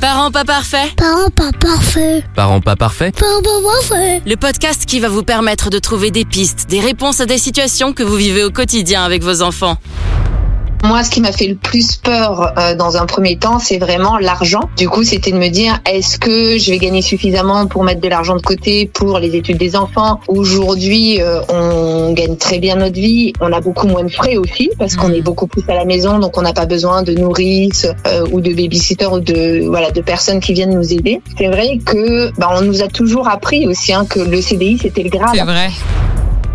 Parents pas parfaits Parents pas parfaits. Parents pas parfaits Parents pas parfaits. Le podcast qui va vous permettre de trouver des pistes, des réponses à des situations que vous vivez au quotidien avec vos enfants. Moi, ce qui m'a fait le plus peur euh, dans un premier temps, c'est vraiment l'argent. Du coup, c'était de me dire, est-ce que je vais gagner suffisamment pour mettre de l'argent de côté pour les études des enfants? Aujourd'hui, euh, on gagne très bien notre vie. On a beaucoup moins de frais aussi parce qu'on est beaucoup plus à la maison, donc on n'a pas besoin de nourrice euh, ou de babysitter ou de voilà de personnes qui viennent nous aider. C'est vrai que bah, on nous a toujours appris aussi hein, que le CDI c'était le Graal. C'est vrai.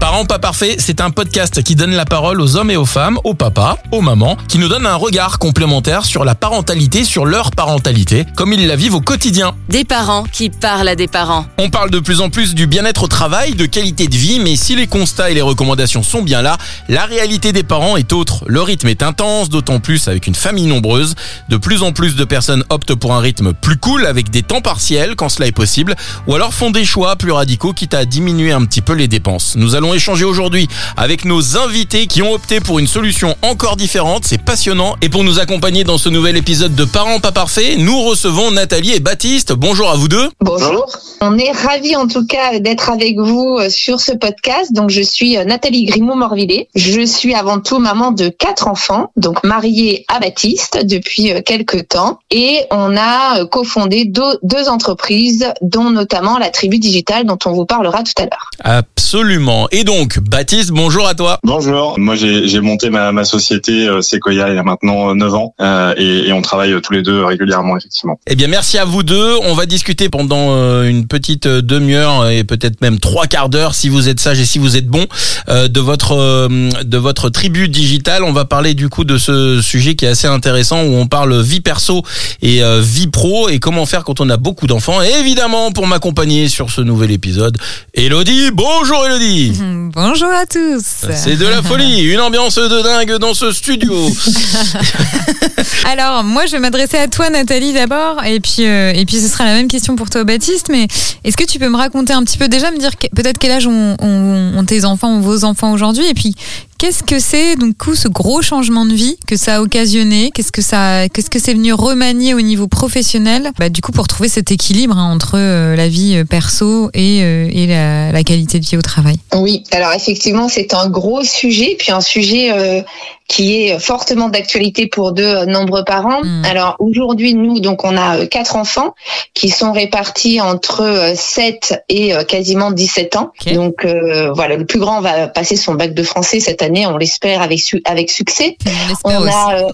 Parents pas parfaits, c'est un podcast qui donne la parole aux hommes et aux femmes, aux papas, aux mamans, qui nous donne un regard complémentaire sur la parentalité, sur leur parentalité, comme ils la vivent au quotidien. Des parents qui parlent à des parents. On parle de plus en plus du bien-être au travail, de qualité de vie, mais si les constats et les recommandations sont bien là, la réalité des parents est autre. Le rythme est intense, d'autant plus avec une famille nombreuse. De plus en plus de personnes optent pour un rythme plus cool, avec des temps partiels quand cela est possible, ou alors font des choix plus radicaux, quitte à diminuer un petit peu les dépenses. Nous allons échanger aujourd'hui avec nos invités qui ont opté pour une solution encore différente. C'est passionnant. Et pour nous accompagner dans ce nouvel épisode de Parents pas parfaits, nous recevons Nathalie et Baptiste. Bonjour à vous deux. Bonjour. On est ravis en tout cas d'être avec vous euh, sur ce podcast. Donc je suis euh, Nathalie Grimaud-Morvillet. Je suis avant tout maman de quatre enfants, donc mariée à Baptiste depuis euh, quelques temps. Et on a cofondé deux, deux entreprises, dont notamment la tribu digitale dont on vous parlera tout à l'heure. Absolument. Et donc, Baptiste, bonjour à toi. Bonjour, moi j'ai j'ai monté ma, ma société euh, Sequoia il y a maintenant 9 ans euh, et, et on travaille tous les deux régulièrement effectivement. Eh bien, merci à vous deux. On va discuter pendant euh, une petite euh, demi-heure et peut-être même trois quarts d'heure si vous êtes sage et si vous êtes bon euh, de votre euh, de votre tribu digitale. On va parler du coup de ce sujet qui est assez intéressant où on parle vie perso et euh, vie pro et comment faire quand on a beaucoup d'enfants. Et évidemment, pour m'accompagner sur ce nouvel épisode, Elodie. Bonjour Elodie. Bonjour à tous. C'est de la folie, une ambiance de dingue dans ce studio. Alors, moi, je vais m'adresser à toi, Nathalie, d'abord, et puis euh, et puis ce sera la même question pour toi, Baptiste. Mais est-ce que tu peux me raconter un petit peu déjà, me dire que- peut-être quel âge ont, ont- ont tes enfants vos enfants aujourd'hui, et puis qu'est-ce que c'est donc coup ce gros changement de vie que ça a occasionné? Qu'est-ce que ça qu'est-ce que c'est venu remanier au niveau professionnel? Bah du coup pour trouver cet équilibre hein, entre euh, la vie euh, perso et euh, et la, la qualité de vie au travail. Oui, alors effectivement, c'est un gros sujet, puis un sujet euh, qui est fortement d'actualité pour de nombreux parents. Mm. Alors aujourd'hui, nous, donc on a quatre enfants qui sont répartis entre euh, 7 et quasiment 17 ans. Donc voilà, le plus grand va passer son bac de français cette année, on l'espère avec su- avec succès. On a euh,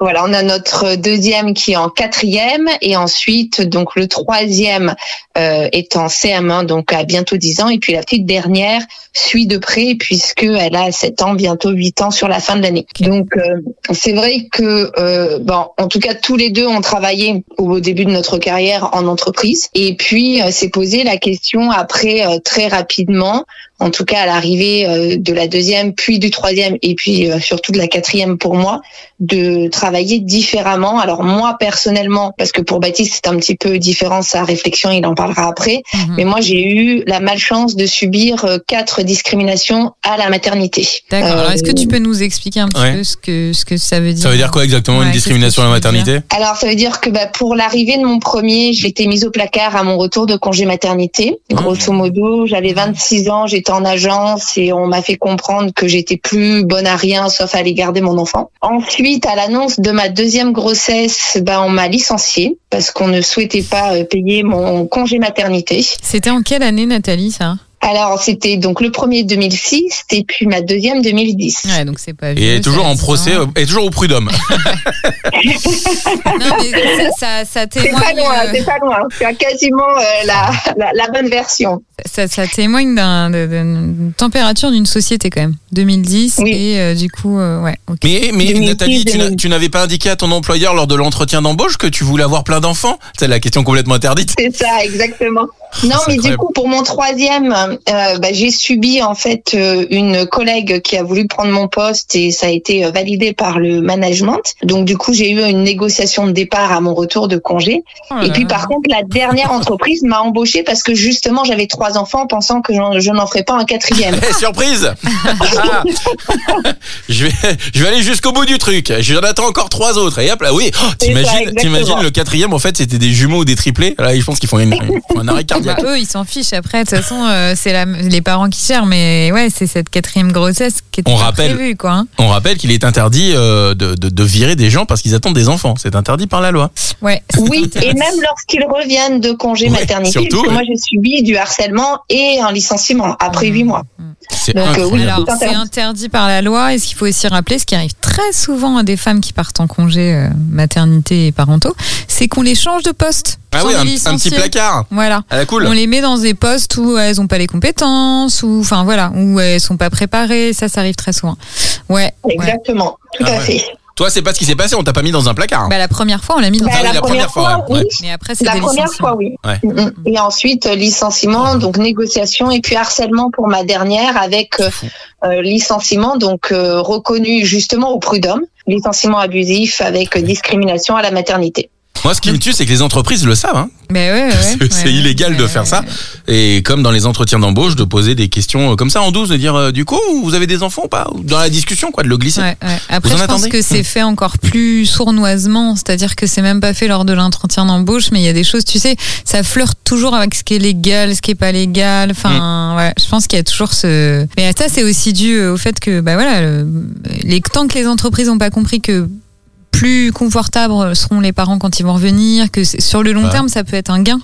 voilà, on a notre deuxième qui est en quatrième et ensuite donc le troisième euh, est en CM1 donc à bientôt 10 ans et puis la petite dernière suit de près puisque elle a 7 ans bientôt 8 ans sur la fin de l'année. Donc euh, c'est vrai que euh, bon en tout cas tous les deux ont travaillé au début de notre carrière en entreprise et puis euh, s'est posé la question après euh, très rapidement en tout cas à l'arrivée euh, de la deuxième puis du troisième et puis euh, surtout de la quatrième pour moi de travailler différemment. Alors moi personnellement, parce que pour Baptiste c'est un petit peu différent sa réflexion, il en parlera après. Mhm. Mais moi j'ai eu la malchance de subir euh, quatre discriminations à la maternité. D'accord. Euh, Alors, est-ce que tu peux nous expliquer un petit Ouais. peu ce que, ce que ça veut dire? Ça veut dire quoi exactement Ouais, une discrimination à la maternité? Alors ça veut dire que bah, pour l'arrivée de mon premier, j'ai été mise au placard à mon retour de congé maternité. Grosso modo, j'avais 26 ans, j'étais en agence et on m'a fait comprendre que j'étais plus bonne à rien sauf à aller garder mon enfant. Ensuite, à l'annonce de ma deuxième grossesse, bah, on m'a licenciée parce qu'on ne souhaitait pas euh, payer mon congé maternité. C'était en quelle année, Nathalie, ça? Alors c'était donc le premier 2006 et puis ma deuxième 2010. Ouais, donc c'est pas Et vieux, est toujours en procès, hein. euh, et toujours au prud'homme. Non, mais ça, ça, ça C'est pas témoigne, loin, euh, c'est pas loin. Tu as quasiment euh, la, la, la bonne version. ça, ça témoigne d'une température d'une société quand même. 2010 Oui. et euh, du coup, euh, ouais. Mais, mais 2006, Nathalie, tu n'as- 2000. tu n'avais pas indiqué à ton employeur lors de l'entretien d'embauche que tu voulais avoir plein d'enfants? C'est la question complètement interdite. C'est ça, exactement. Non, mais du coup, pour mon troisième, euh, bah, j'ai subi en fait euh, une collègue qui a voulu prendre mon poste et ça a été euh, validé par le management. Donc du coup, j'ai eu une négociation de départ à mon retour de congé. Oh Et puis par contre, la dernière entreprise m'a embauchée parce que justement, j'avais trois enfants, pensant que je n'en ferais pas un quatrième. Eh, surprise Ah. je, vais, je vais aller jusqu'au bout du truc. J'en attends encore trois autres. Et hop là, oui. Oh, T'imagines, le quatrième, en fait, c'était des jumeaux ou des triplés. Là, je pense qu'ils font, une- un arrêt Bah, cardiaque. eux, ils s'en fichent. Après, de toute façon, euh, c'est les parents qui gèrent. Mais ouais, c'est cette quatrième grossesse qui était On rappelle- prévue, quoi. hein. On rappelle qu'il est interdit euh, de, de, de virer des gens parce qu'ils attendent des enfants. C'est interdit par la loi. Ouais. c'est Oui, et même lorsqu'ils reviennent de congé Ouais, maternité, surtout, parce que ouais. moi j'ai subi du harcèlement et un licenciement après huit mois. C'est Donc, euh, oui, c'est c'est interdit par la loi. Et ce qu'il faut aussi rappeler, ce qui arrive très souvent à des femmes qui partent en congé euh, maternité et parentaux, c'est qu'on les change de poste. Ah oui, un, un petit placard. Voilà. À la cool. On les met dans des postes où elles n'ont pas les compétences, ou enfin voilà, où elles sont pas préparées. Ça, ça arrive très souvent. Ouais. ouais. Exactement, tout Ah à ouais. fait. Toi, c'est pas ce qui s'est passé. On t'a pas mis dans un placard. Bah, la première fois, on l'a mis dans Bah, Ah un la première fois, ouais. oui. Mais après, c'est La des première fois, oui. Ouais. Mm, mm. Et ensuite, euh, licenciement, donc négociation, et puis harcèlement pour ma dernière avec euh, euh, licenciement, donc euh, reconnu justement au prud'homme, licenciement abusif avec discrimination à la maternité. Moi, ce qui me tue, c'est que les entreprises le savent. Hein. Mais ouais, ouais, C'est- ouais, c'est ouais, illégal de faire ça. Et comme dans les entretiens d'embauche, de poser des questions euh, comme ça en douce, de dire euh, du coup, vous avez des enfants ou pas? Dans la discussion, quoi, de le glisser. Ouais, ouais. Après, je pense que c'est fait encore plus sournoisement, c'est-à-dire que c'est même pas fait lors de l'entretien d'embauche, mais il y a des choses, tu sais, ça flirte toujours avec ce qui est légal, ce qui est pas légal. Enfin, ouais, je pense qu'il y a toujours ce. Mais ça, c'est aussi dû au fait que, bah voilà, le- les tant que les entreprises n'ont pas compris que plus confortables seront les parents quand ils vont revenir, que sur le long terme, ça peut être un gain.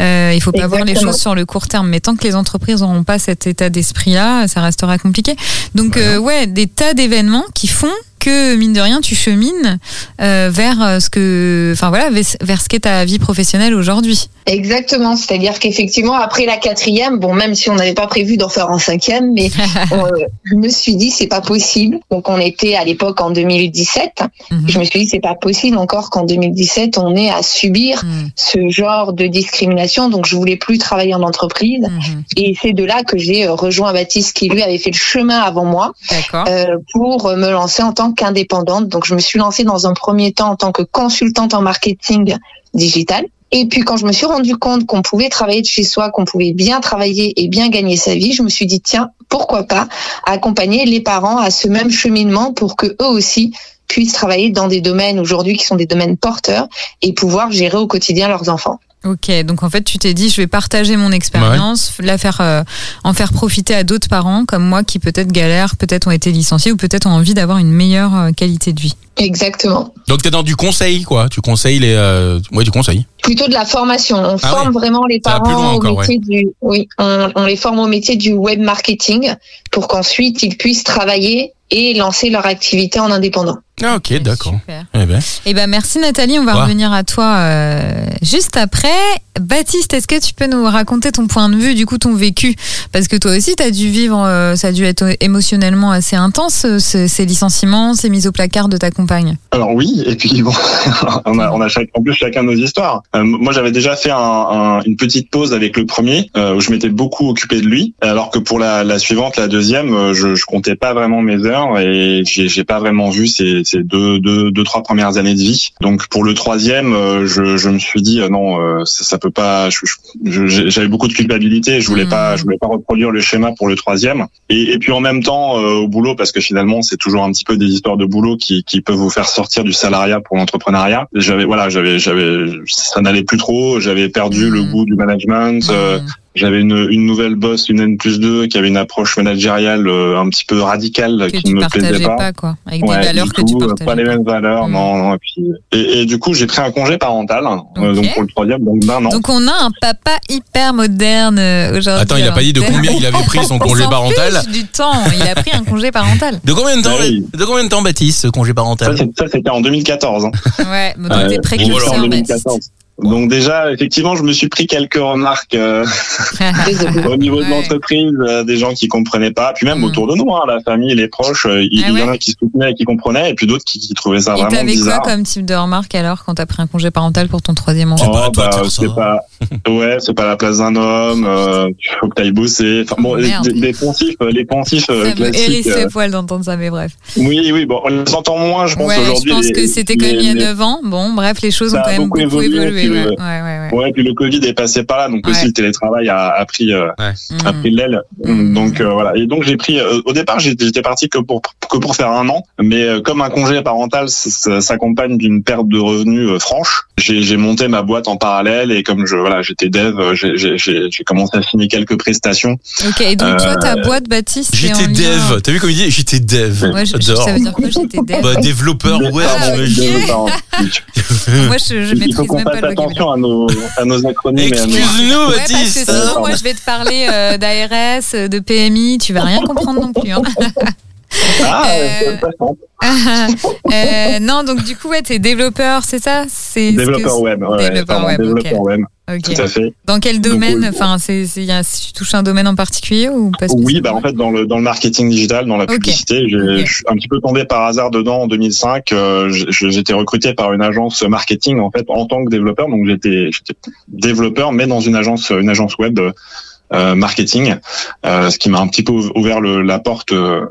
Euh, il faut pas voir les choses sur le court terme, mais tant que les entreprises n'auront pas cet état d'esprit-là, ça restera compliqué. Donc, euh, ouais, des tas d'événements qui font que mine de rien, tu chemines euh, vers euh, ce que, enfin voilà, vers ce qu'est ta vie professionnelle aujourd'hui. Exactement, c'est-à-dire qu'effectivement, après la quatrième, bon, même si on n'avait pas prévu d'en faire en cinquième, mais euh, je me suis dit, c'est pas possible. Donc, on était à l'époque en 2017. Mhm. Je me suis dit, c'est pas possible encore qu'en 2017, on ait à subir Mhm. ce genre de discrimination. Donc, je voulais plus travailler en entreprise. Mhm. Et c'est de là que j'ai rejoint Baptiste, qui lui avait fait le chemin avant moi, euh, pour me lancer en tant qu'indépendante. Donc, je me suis lancée dans un premier temps en tant que consultante en marketing digital. Et puis, quand je me suis rendu compte qu'on pouvait travailler de chez soi, qu'on pouvait bien travailler et bien gagner sa vie, je me suis dit, tiens, pourquoi pas accompagner les parents à ce même cheminement pour que eux aussi puissent travailler dans des domaines aujourd'hui qui sont des domaines porteurs et pouvoir gérer au quotidien leurs enfants. Ok, donc en fait, tu t'es dit, je vais partager mon expérience, la faire, euh, en faire profiter à d'autres parents comme moi qui peut-être galèrent, peut-être ont été licenciés ou peut-être ont envie d'avoir une meilleure euh, qualité de vie. Exactement. Donc t'es dans du conseil, quoi. Tu conseilles les, euh... ouais, du conseil. Plutôt de la formation. On Ah forme ouais. vraiment les parents encore, au métier du, oui, on, on les forme au métier du web marketing pour qu'ensuite ils puissent travailler et lancer leur activité en indépendant. Ah, ok, d'accord. Super. Eh ben. Eh ben merci Nathalie, on va Ouais. revenir à toi euh, juste après. Baptiste, est-ce que tu peux nous raconter ton point de vue, du coup ton vécu? Parce que toi aussi, tu as dû vivre, euh, ça a dû être émotionnellement assez intense, euh, ce- ces licenciements, ces mises au placard de ta compagne. Alors oui, et puis bon, on a, on a chaque, en plus chacun nos histoires. Euh, moi, j'avais déjà fait un, un- une petite pause avec le premier, euh, où je m'étais beaucoup occupé de lui, alors que pour la, la suivante, la deuxième, euh, je, je comptais pas vraiment mes heures et j'ai j'ai pas vraiment vu ces, ces deux, deux, deux, trois premières années de vie. Donc pour le troisième, euh, je, je me suis dit euh, non, euh, ça, ça peut pas. J'avais beaucoup de culpabilité, je voulais pas, je voulais pas reproduire le schéma pour le troisième. Et, et puis en même temps, euh, au boulot, parce que finalement, c'est toujours un petit peu des histoires de boulot qui, qui peuvent vous faire sortir du salariat pour l'entrepreneuriat. J'avais, voilà, j'avais, j'avais, ça n'allait plus trop. J'avais perdu le goût du management. euh, Mmh. J'avais une, une nouvelle boss, une N plus 2, qui avait une approche managériale euh, un petit peu radicale que qui tu ne me plaisait pas. pas, quoi, avec Ouais, des valeurs du que tu coup, euh, partageais pas les mêmes valeurs, Mm. non, non. Et, puis, et, et du coup, j'ai pris un congé parental, euh, Ok. donc pour le troisième, donc d'un an. Donc on a un papa hyper moderne euh, aujourd'hui. Attends, il a Alors, pas dit de combien il avait pris son On congé parental. fiche du temps, il a pris un congé parental. De combien de temps, oui. de combien de temps, Baptiste, ce congé parental ça, c'était en 2014. Hein. Ouais, mais Euh, donc t'es bon, précurseur, alors, en Baptiste. 2014. Donc déjà, effectivement, je me suis pris quelques remarques euh, au niveau de l'entreprise, euh, des gens qui comprenaient pas, puis même Mm. autour de nous, hein, la famille, les proches, euh, il Ah il y en a qui soutenaient et qui comprenaient, et puis d'autres qui, qui trouvaient ça Et vraiment t'avais quoi bizarre. comme type de remarque alors quand t'as pris un congé parental pour ton troisième enfant? Oh, toi de bah, c'est pas, Ouais, c'est pas la place d'un homme. Euh, il faut que t'ailles bosser. Enfin bon, les, les poncifs, les poncifs euh, Ça me classiques. hérisse euh, les poils d'entendre ça, mais bref. oui, oui. Bon, on les entend moins, je pense Ouais, je aujourd'hui. pense les- que c'était quand même il y a les- 9 ans. Bon, bref, les choses ont a quand même beaucoup évolué, évolué. puis ouais. le- Ouais, ouais, ouais. Ouais, puis le Covid est passé par là, donc Ouais. aussi le télétravail a, a pris euh, a pris de l'aile. Mm. Donc euh, voilà. Et donc j'ai pris. euh, au départ, j'étais parti que pour que pour faire un an, mais euh, comme un congé parental s'accompagne d'une perte de revenus euh, franche, j'ai j'ai monté ma boîte en parallèle et comme je voilà j'étais dev, euh, j'ai- j'ai j'ai- j'ai commencé à signer quelques prestations. Ok, et donc toi, Euh, ta boîte, Baptiste, J'étais dev. T'as vu comme il dit J'étais dev. Ouais, je- je- J'adore. ça veut dire quoi J'étais dev. Bah, développeur web, Ah. Moi, je, je Il faut maîtrise qu'on même fasse pas le attention à nos à nos acronymes. Excuse-nous, Ouais, parce que Baptiste. sinon, moi, je vais te parler euh, d'ARS, de PMI, tu vas rien comprendre non plus. hein. Ah, Euh. Euh, non, donc du coup, ouais, t'es développeur, c'est ça? C'est Développeur web. Ouais, Développeur pardon, web, développeur web. Ok. Tout à fait. Dans quel domaine? Enfin, c'est, y a- tu touches un domaine en particulier ou pas Oui, bah en fait dans le dans le marketing digital, dans la publicité, j'ai- Ok. je suis un petit peu tombé par hasard dedans en 2005. Euh, j'étais recruté par une agence marketing en fait en tant que développeur, donc j'étais j'étais développeur mais dans une agence une agence web euh, marketing, euh, ce qui m'a un petit peu ouvert le, la porte euh,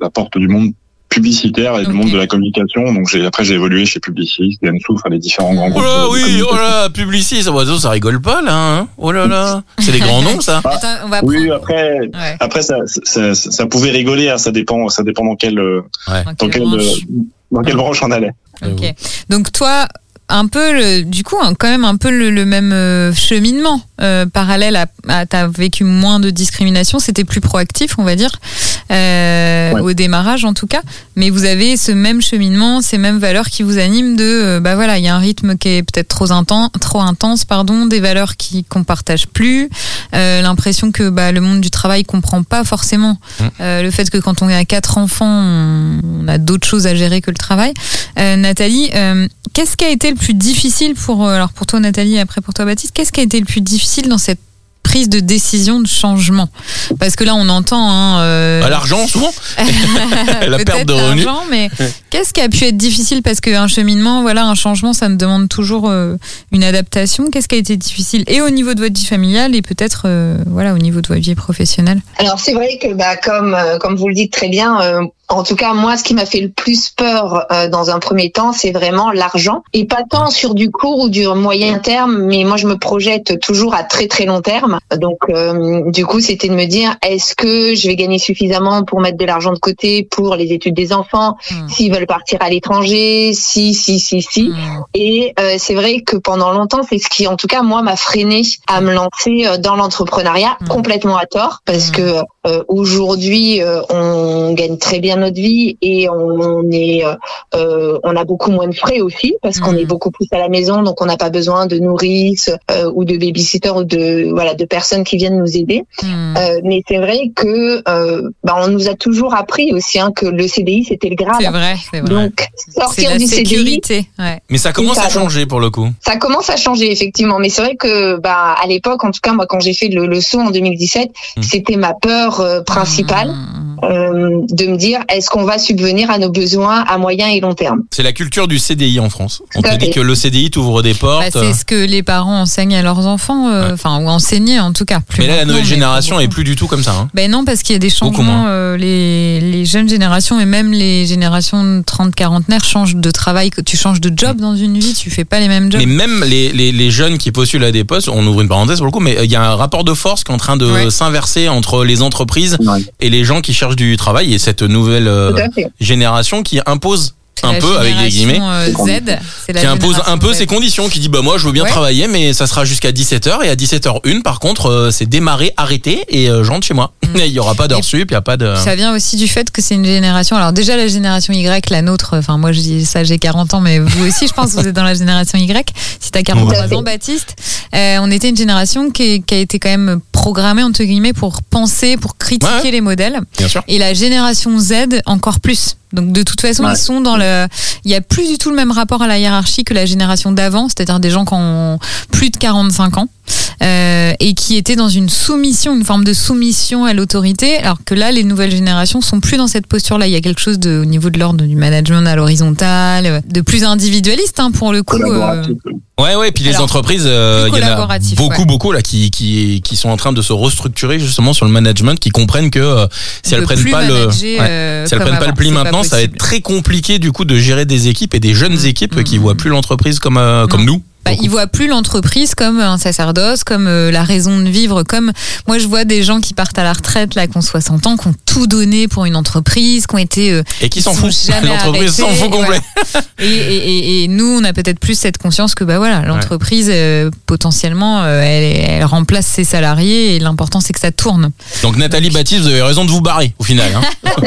la porte du monde publicitaire et du monde de la communication. Donc j'ai après j'ai évolué chez Publicis, Dentsu, enfin les différents grands Oh groupes. là, de oui, oh là, Publicis, ça, ça, ça rigole pas là. Hein oh là là, c'est des grands noms ça. Attends, on va Oui, après Ouais, après ça, ça, ça, ça pouvait rigoler, hein, ça dépend ça dépend dans quel euh, dans dans quelle quelle, branche euh, dans quelle branche on allait. Ok. Donc toi, un peu, le, du coup, hein, quand même un peu le, le même euh, cheminement euh, parallèle à, à t'as vécu moins de discrimination, c'était plus proactif, on va dire, euh, Ouais. au démarrage en tout cas. Mais vous avez ce même cheminement, ces mêmes valeurs qui vous animent de, euh, bah voilà, il y a un rythme qui est peut-être trop intense, trop intense, pardon, des valeurs qui qu'on partage plus, euh, l'impression que bah, le monde du travail comprend pas forcément Mm. euh, le fait que quand on à quatre enfants, on, on a d'autres choses à gérer que le travail. Euh, Nathalie, euh, qu'est-ce qui a été le plus difficile pour alors pour toi Nathalie après pour toi Baptiste, qu'est-ce qui a été le plus difficile dans cette prise de décision de changement Parce que là on entend hein, euh, Bah, L'argent souvent. la perte de revenus. mais qu'est-ce qui a pu être difficile? Parce qu'un cheminement, voilà, un changement, ça me demande toujours euh, une adaptation. Qu'est-ce qui a été difficile? Et au niveau de votre vie familiale et peut-être euh, voilà au niveau de votre vie professionnelle? Alors c'est vrai que bah comme euh, comme vous le dites très bien, en tout cas moi ce qui m'a fait le plus peur euh, dans un premier temps, c'est vraiment l'argent. Et pas tant sur du court ou du moyen terme, mais moi je me projette toujours à très très long terme. Donc euh, du coup c'était de me dire est-ce que je vais gagner suffisamment pour mettre de l'argent de côté pour les études des enfants, s'ils veulent partir à l'étranger, si si si si. Hmm. Et euh, c'est vrai que pendant longtemps, c'est ce qui, en tout cas, moi, m'a freiné à me lancer euh, dans l'entrepreneuriat Mm. complètement à tort, parce Mm. que euh, aujourd'hui, euh, on gagne très bien notre vie et on est, euh, euh, on a beaucoup moins de frais aussi, parce qu'on Mm. est beaucoup plus à la maison, donc on n'a pas besoin de nourrice euh, ou de babysitter ou de voilà de personnes qui viennent nous aider. Euh, mais c'est vrai que euh, bah, on nous a toujours appris aussi hein, que le CDI c'était le grave. C'est vrai, c'est vrai. Donc sortir la du CDI, sécurité. Ouais. Mais ça commence à changer pour le coup. ça commence à changer effectivement, mais c'est vrai que bah à l'époque, en tout cas moi quand j'ai fait le, le saut en 2017, Mm. c'était ma peur euh, principale Hmm. Euh, de me dire est-ce qu'on va subvenir à nos besoins à moyen et long terme? C'est la culture du CDI en France. On te dit que le CDI t'ouvre des Bah, portes. c'est ce que les parents enseignent à leurs enfants, euh, Ouais. enfin ou enseignaient en tout cas. Plus mais là, la nouvelle génération est plus du tout comme ça. Hein. Ben non, parce qu'il y a des Beaucoup changements. moins. euh, les, les jeunes générations et même les générations 30-quarantenaires changent de travail. Tu changes de job dans une vie, tu fais pas les mêmes jobs. Mais même les, les, les jeunes qui postulent à des postes, on ouvre une parenthèse pour le coup, mais il y a un rapport de force qui est en train de Ouais. s'inverser entre les entreprises Ouais. et les gens qui cherchent du travail et cette nouvelle euh, génération qui impose un la peu avec des guillemets euh, Z, c'est la qui impose un peu Z. ses conditions, qui dit bah moi je veux bien Ouais. travailler mais ça sera jusqu'à 17h et à 17h01 par contre euh, c'est démarrer, arrêter et euh, je rentre chez moi. Mm. Il y aura pas d'heure sup, il y a pas de Ça vient aussi du fait que c'est une génération. Alors déjà la génération Y, la nôtre. Enfin moi je dis ça, j'ai 40 ans, mais vous aussi, je pense que vous êtes dans la génération Y. Si t'as 43 Ouais. ans, Baptiste, euh, on était une génération qui, qui a été quand même programmée entre guillemets pour penser, pour critiquer Ouais. les modèles. bien sûr. Et la génération Z encore plus. Donc de toute façon, Ouais. ils sont dans le. Il y a plus du tout le même rapport à la hiérarchie que la génération d'avant, c'est-à-dire des gens qui ont plus de 45 ans. Euh, et qui étaient dans une soumission, une forme de soumission à l'autorité, alors que là, les nouvelles générations sont plus dans cette posture-là. Il y a quelque chose de, au niveau de l'ordre du management à l'horizontale, de plus individualiste hein, pour le coup. euh. Ouais, ouais. Puis les Alors, entreprises, euh, il y en a beaucoup, ouais. beaucoup là qui, qui, qui sont en train de se restructurer justement sur le management, qui comprennent que euh, si elles prennent pas le, ouais, euh, si elles prennent pas le pli maintenant, ça va être très compliqué du coup de gérer des équipes et des jeunes Mm, équipes mm, qui mm. voient plus l'entreprise comme euh, comme nous. Bah, ils voient plus l'entreprise comme un sacerdoce, comme euh, la raison de vivre, comme moi je vois des gens qui partent à la retraite là, qui ont 60 ans, qui ont tout donné pour une entreprise, qui ont été euh, Et qui s'en sont fout. jamais L'entreprise s'en fout complet. et, et, et, et nous on a peut-être plus cette conscience que bah voilà l'entreprise euh, potentiellement elle, elle remplace ses salariés et l'important c'est que ça tourne. Donc Nathalie Baptiste, vous avez raison de vous barrer au final. Hein.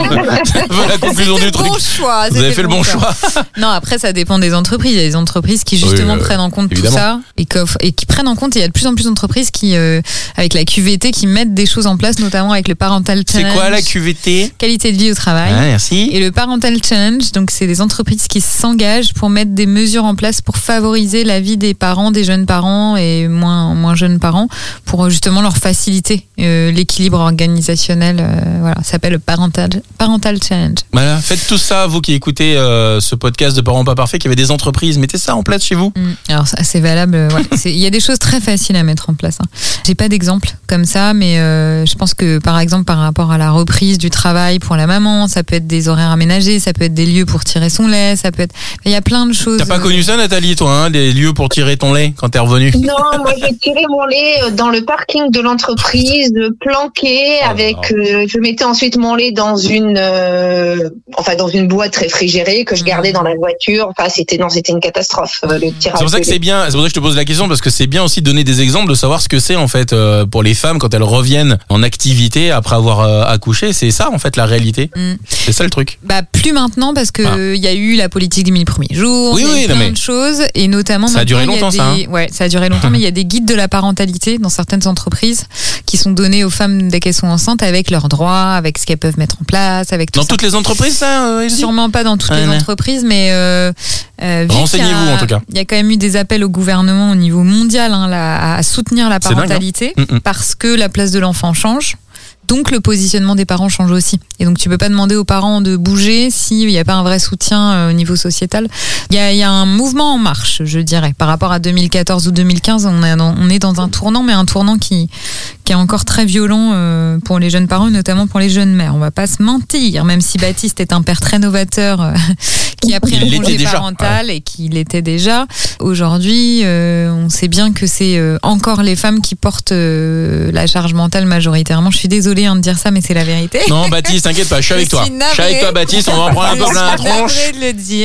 La conclusion du le truc. bon choix. Vous avez fait le bon choix. Non, après, ça dépend des entreprises. Il y a des entreprises qui, justement, Oui, prennent en compte évidemment. tout ça et, qui prennent en compte. Et il y a de plus en plus d'entreprises qui, euh, avec la QVT, qui mettent des choses en place, notamment avec le Parental C'est Challenge. quoi la QVT Qualité de vie au travail. Ah, Merci. Et le Parental Challenge, donc c'est des entreprises qui s'engagent pour mettre des mesures en place pour favoriser la vie des parents, des jeunes parents et moins moins jeunes parents, pour euh, justement leur faciliter euh, l'équilibre organisationnel. euh, voilà, ça s'appelle le Parental Parental Challenge. Voilà, faites tout ça, vous qui écoutez ce podcast de Parents pas parfaits, qui avez des entreprises, mettez ça en place chez vous. Mm. Alors c'est valable. euh, ouais. C'est- Il y a des choses très faciles à mettre en place. Hein. J'ai pas d'exemple comme ça, mais euh, je pense que par exemple par rapport à la reprise du travail pour la maman, ça peut être des horaires aménagés, ça peut être des lieux pour tirer son lait, ça peut être. Il y a plein de choses. T'as pas euh, connu ça, Nathalie, toi, hein, des lieux pour tirer ton lait quand t'es revenu Non, moi j'ai tiré mon lait euh, dans le parking de l'entreprise, planqué Oh avec. euh, je mettais ensuite mon lait dans une, euh, enfin dans une boîte réfrigérée que je gardais dans la voiture. Enfin, c'était non, c'était une catastrophe euh, le tirage. C'est pour ça que c'est. Bien, c'est pour ça que je te pose la question, parce que c'est bien aussi de donner des exemples, de savoir ce que c'est en fait euh, pour les femmes quand elles reviennent en activité après avoir euh, accouché. C'est ça en fait la réalité. Mm. C'est ça le truc. Bah plus maintenant parce que Ah. il y a eu la politique des mille premiers jours, Oui, il y a eu oui, non, plein mais de choses et notamment ça a duré longtemps, ça, des- Ouais, ça a duré longtemps, mais il y a des guides de la parentalité dans certaines entreprises qui sont donnés aux femmes dès qu'elles sont enceintes avec leurs droits, avec ce qu'elles peuvent mettre en place, avec tout Dans ça. toutes les entreprises, ça, euh, Sûrement pas dans toutes les entreprises, mais Renseignez-vous, en tout cas. Il y a quand même eu des appels au gouvernement au niveau mondial hein, à soutenir la dingue, hein. parentalité Mm, mm. parce que la place de l'enfant change. Donc le positionnement des parents change aussi. Et donc tu peux pas demander aux parents de bouger s'il n'y a pas un vrai soutien euh, au niveau sociétal. Il y a, il y a un mouvement en marche, je dirais. Par rapport à 2014 ou 2015, on est dans, on est dans un tournant, mais un tournant qui, qui est encore très violent euh, pour les jeunes parents, notamment pour les jeunes mères. On va pas se mentir, même si Baptiste est un père très novateur euh, qui a pris Il un congé déjà, parental et qui l'était déjà. Aujourd'hui, euh, on sait bien que c'est encore les femmes qui portent euh, la charge mentale majoritairement. Je suis désolée hein, de dire ça, mais c'est la vérité. Non, Baptiste, t'inquiète pas, je suis avec toi. suis Je suis avec toi. Baptiste, on va en prendre un peu plein la tronche.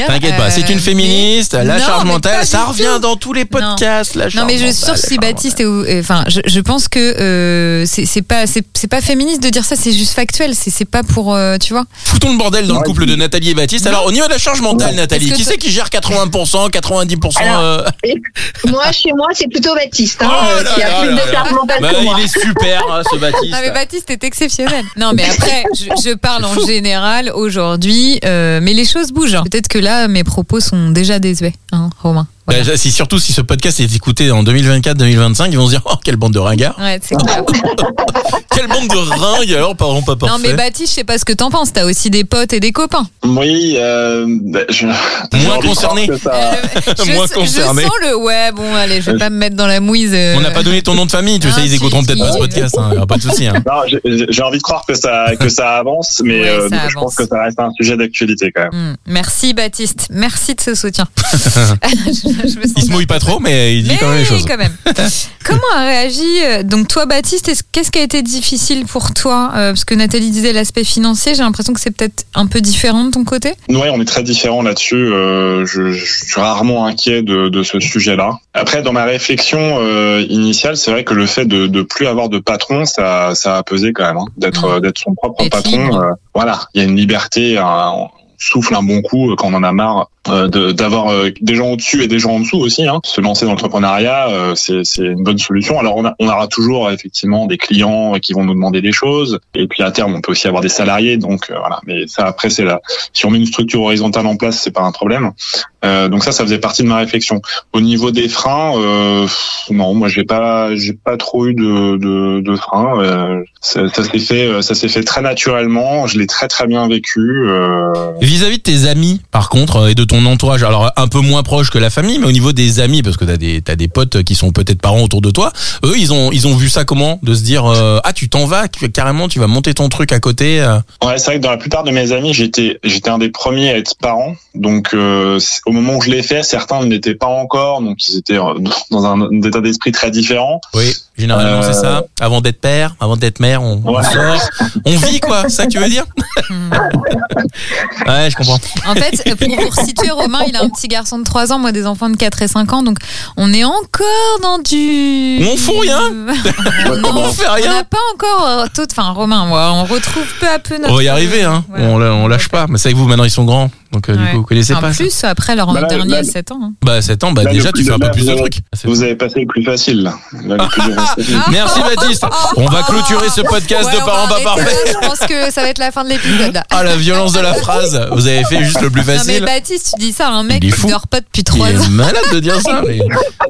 T'inquiète pas, c'est une Euh, féministe, mais- la Non, charge mentale, ça revient tout. dans tous les podcasts, la charge Non mais je charge Baptiste est, au- euh, enfin je, je pense que euh, c'est pas c'est c'est pas féministe de dire ça c'est juste factuel c'est c'est pas pour euh, tu vois Foutons le bordel dans le couple de Nathalie et Baptiste. Alors, au niveau de la charge mentale, Nathalie, qui c'est qui gère 80%, 90% Alors, euh, Moi, chez moi, c'est plutôt Baptiste hein, Oh là qui a là plus là de là. charge mentale Bah, que moi. il est super, hein, ce Baptiste. Non mais Baptiste Non mais après, je, je parle en général aujourd'hui, euh, mais les choses bougent. hein. Peut-être que là, mes propos sont déjà désuets, hein, Romain. Voilà. Bah, si, surtout si ce podcast est écouté en 2024-2025, ils vont se dire Oh, quelle bande de ringards Ouais, c'est clair. Quelle bande de ringues alors, parents pas Non parfaits mais Baptiste, je sais pas ce que t'en penses. T'as aussi des potes et des copains. Oui, euh, bah, je, envie de concerné. ça- Euh, je, Moins je concerné. sens le ouais bon allez, je vais pas me mettre dans la mouise. euh. On n'a pas donné ton nom de famille, tu Ah, sais, ils écouteront peut-être pas ce podcast, hein, pas de souci. Hein. Non, j'ai- envie de croire que ça que ça avance, mais Ouais, euh, ça je avance. pense que ça reste un sujet d'actualité quand même. Hmm. Merci Baptiste, merci de ce soutien. Je- me sens Il se mouille pas trop, mais il dit Mais quand même les choses. quand même. Comment a réagi euh, donc toi Baptiste est-ce- Qu'est-ce qui a été difficile pour toi Euh, Parce que Nathalie disait l'aspect financier. J'ai l'impression que c'est peut-être un peu différent de ton côté. Ouais, on est très différents là-dessus. Euh, je, je suis rarement inquiet de, de ce sujet-là. Après, dans ma réflexion euh, initiale, c'est vrai que le fait de, de plus avoir de patron, ça, ça a pesé quand même, hein, d'être d'être son propre patron. libre. euh, voilà, il y a une liberté, un- on souffle un bon coup quand on en a marre euh, de- d'avoir euh, des gens au-dessus et des gens en dessous aussi. Hein. Se lancer dans l'entrepreneuriat, euh, c'est une bonne solution. Alors on, a- on aura toujours effectivement des clients qui vont nous demander des choses, et puis à terme on peut aussi avoir des salariés. Donc voilà, mais ça après c'est là. Si on met une structure horizontale en place, c'est pas un problème. Euh, donc ça, ça faisait partie de ma réflexion. Au niveau des freins, euh, non, moi j'ai pas, j'ai pas trop eu de, de, de freins. Euh, ça ça s'est fait, ça s'est fait très naturellement. Je l'ai très très bien vécu. Vis-à-vis de tes amis, par contre, et de ton entourage, alors un peu moins proche que la famille, mais au niveau des amis, parce que t'as des t'as des potes qui sont peut-être parents autour de toi, eux ils ont ils ont vu ça comment De se dire euh, ah tu t'en vas tu- carrément, tu vas monter ton truc à côté. euh? Ouais, c'est vrai que dans la plupart de mes amis, j'étais j'étais un des premiers à être parent. Donc euh, au moment où je l'ai fait, certains ne l'étaient pas encore, donc ils étaient dans un, état d'esprit très différent. Oui, généralement Euh, c'est ça. Avant d'être père, avant d'être mère, on, on sort, on vit quoi. C'est ça que tu veux dire? Ouais, je comprends. En fait, pour vous Romain, il a un petit garçon de 3 ans, moi des enfants de 4 et 5 ans, donc on est encore dans du... On fout rien. non, On fait rien. On n'a pas encore... euh, tout... Enfin, Romain, moi, on retrouve peu à peu notre... On va y arriver, hein. Voilà. On, on lâche pas. Mais c'est avec vous maintenant ils sont grands, donc euh, du Ouais. coup vous connaissez En pas. plus, après, leur Bah là, dernier là, a 7 ans. hein. Bah 7 ans, bah Là, déjà tu fais un peu plus de trucs. Vous avez passé le plus facile. Là. Facile. Merci Baptiste. On va clôturer ce podcast Ouais, de parents pas parfaits. là, Je pense que ça va être la fin de l'épisode. Ah la violence de la phrase. Vous avez fait juste le plus Non mais facile. Baptiste, tu dis ça à un mec Il est qui fou. dort pas depuis Il 3 ans. est malade de dire ça, mais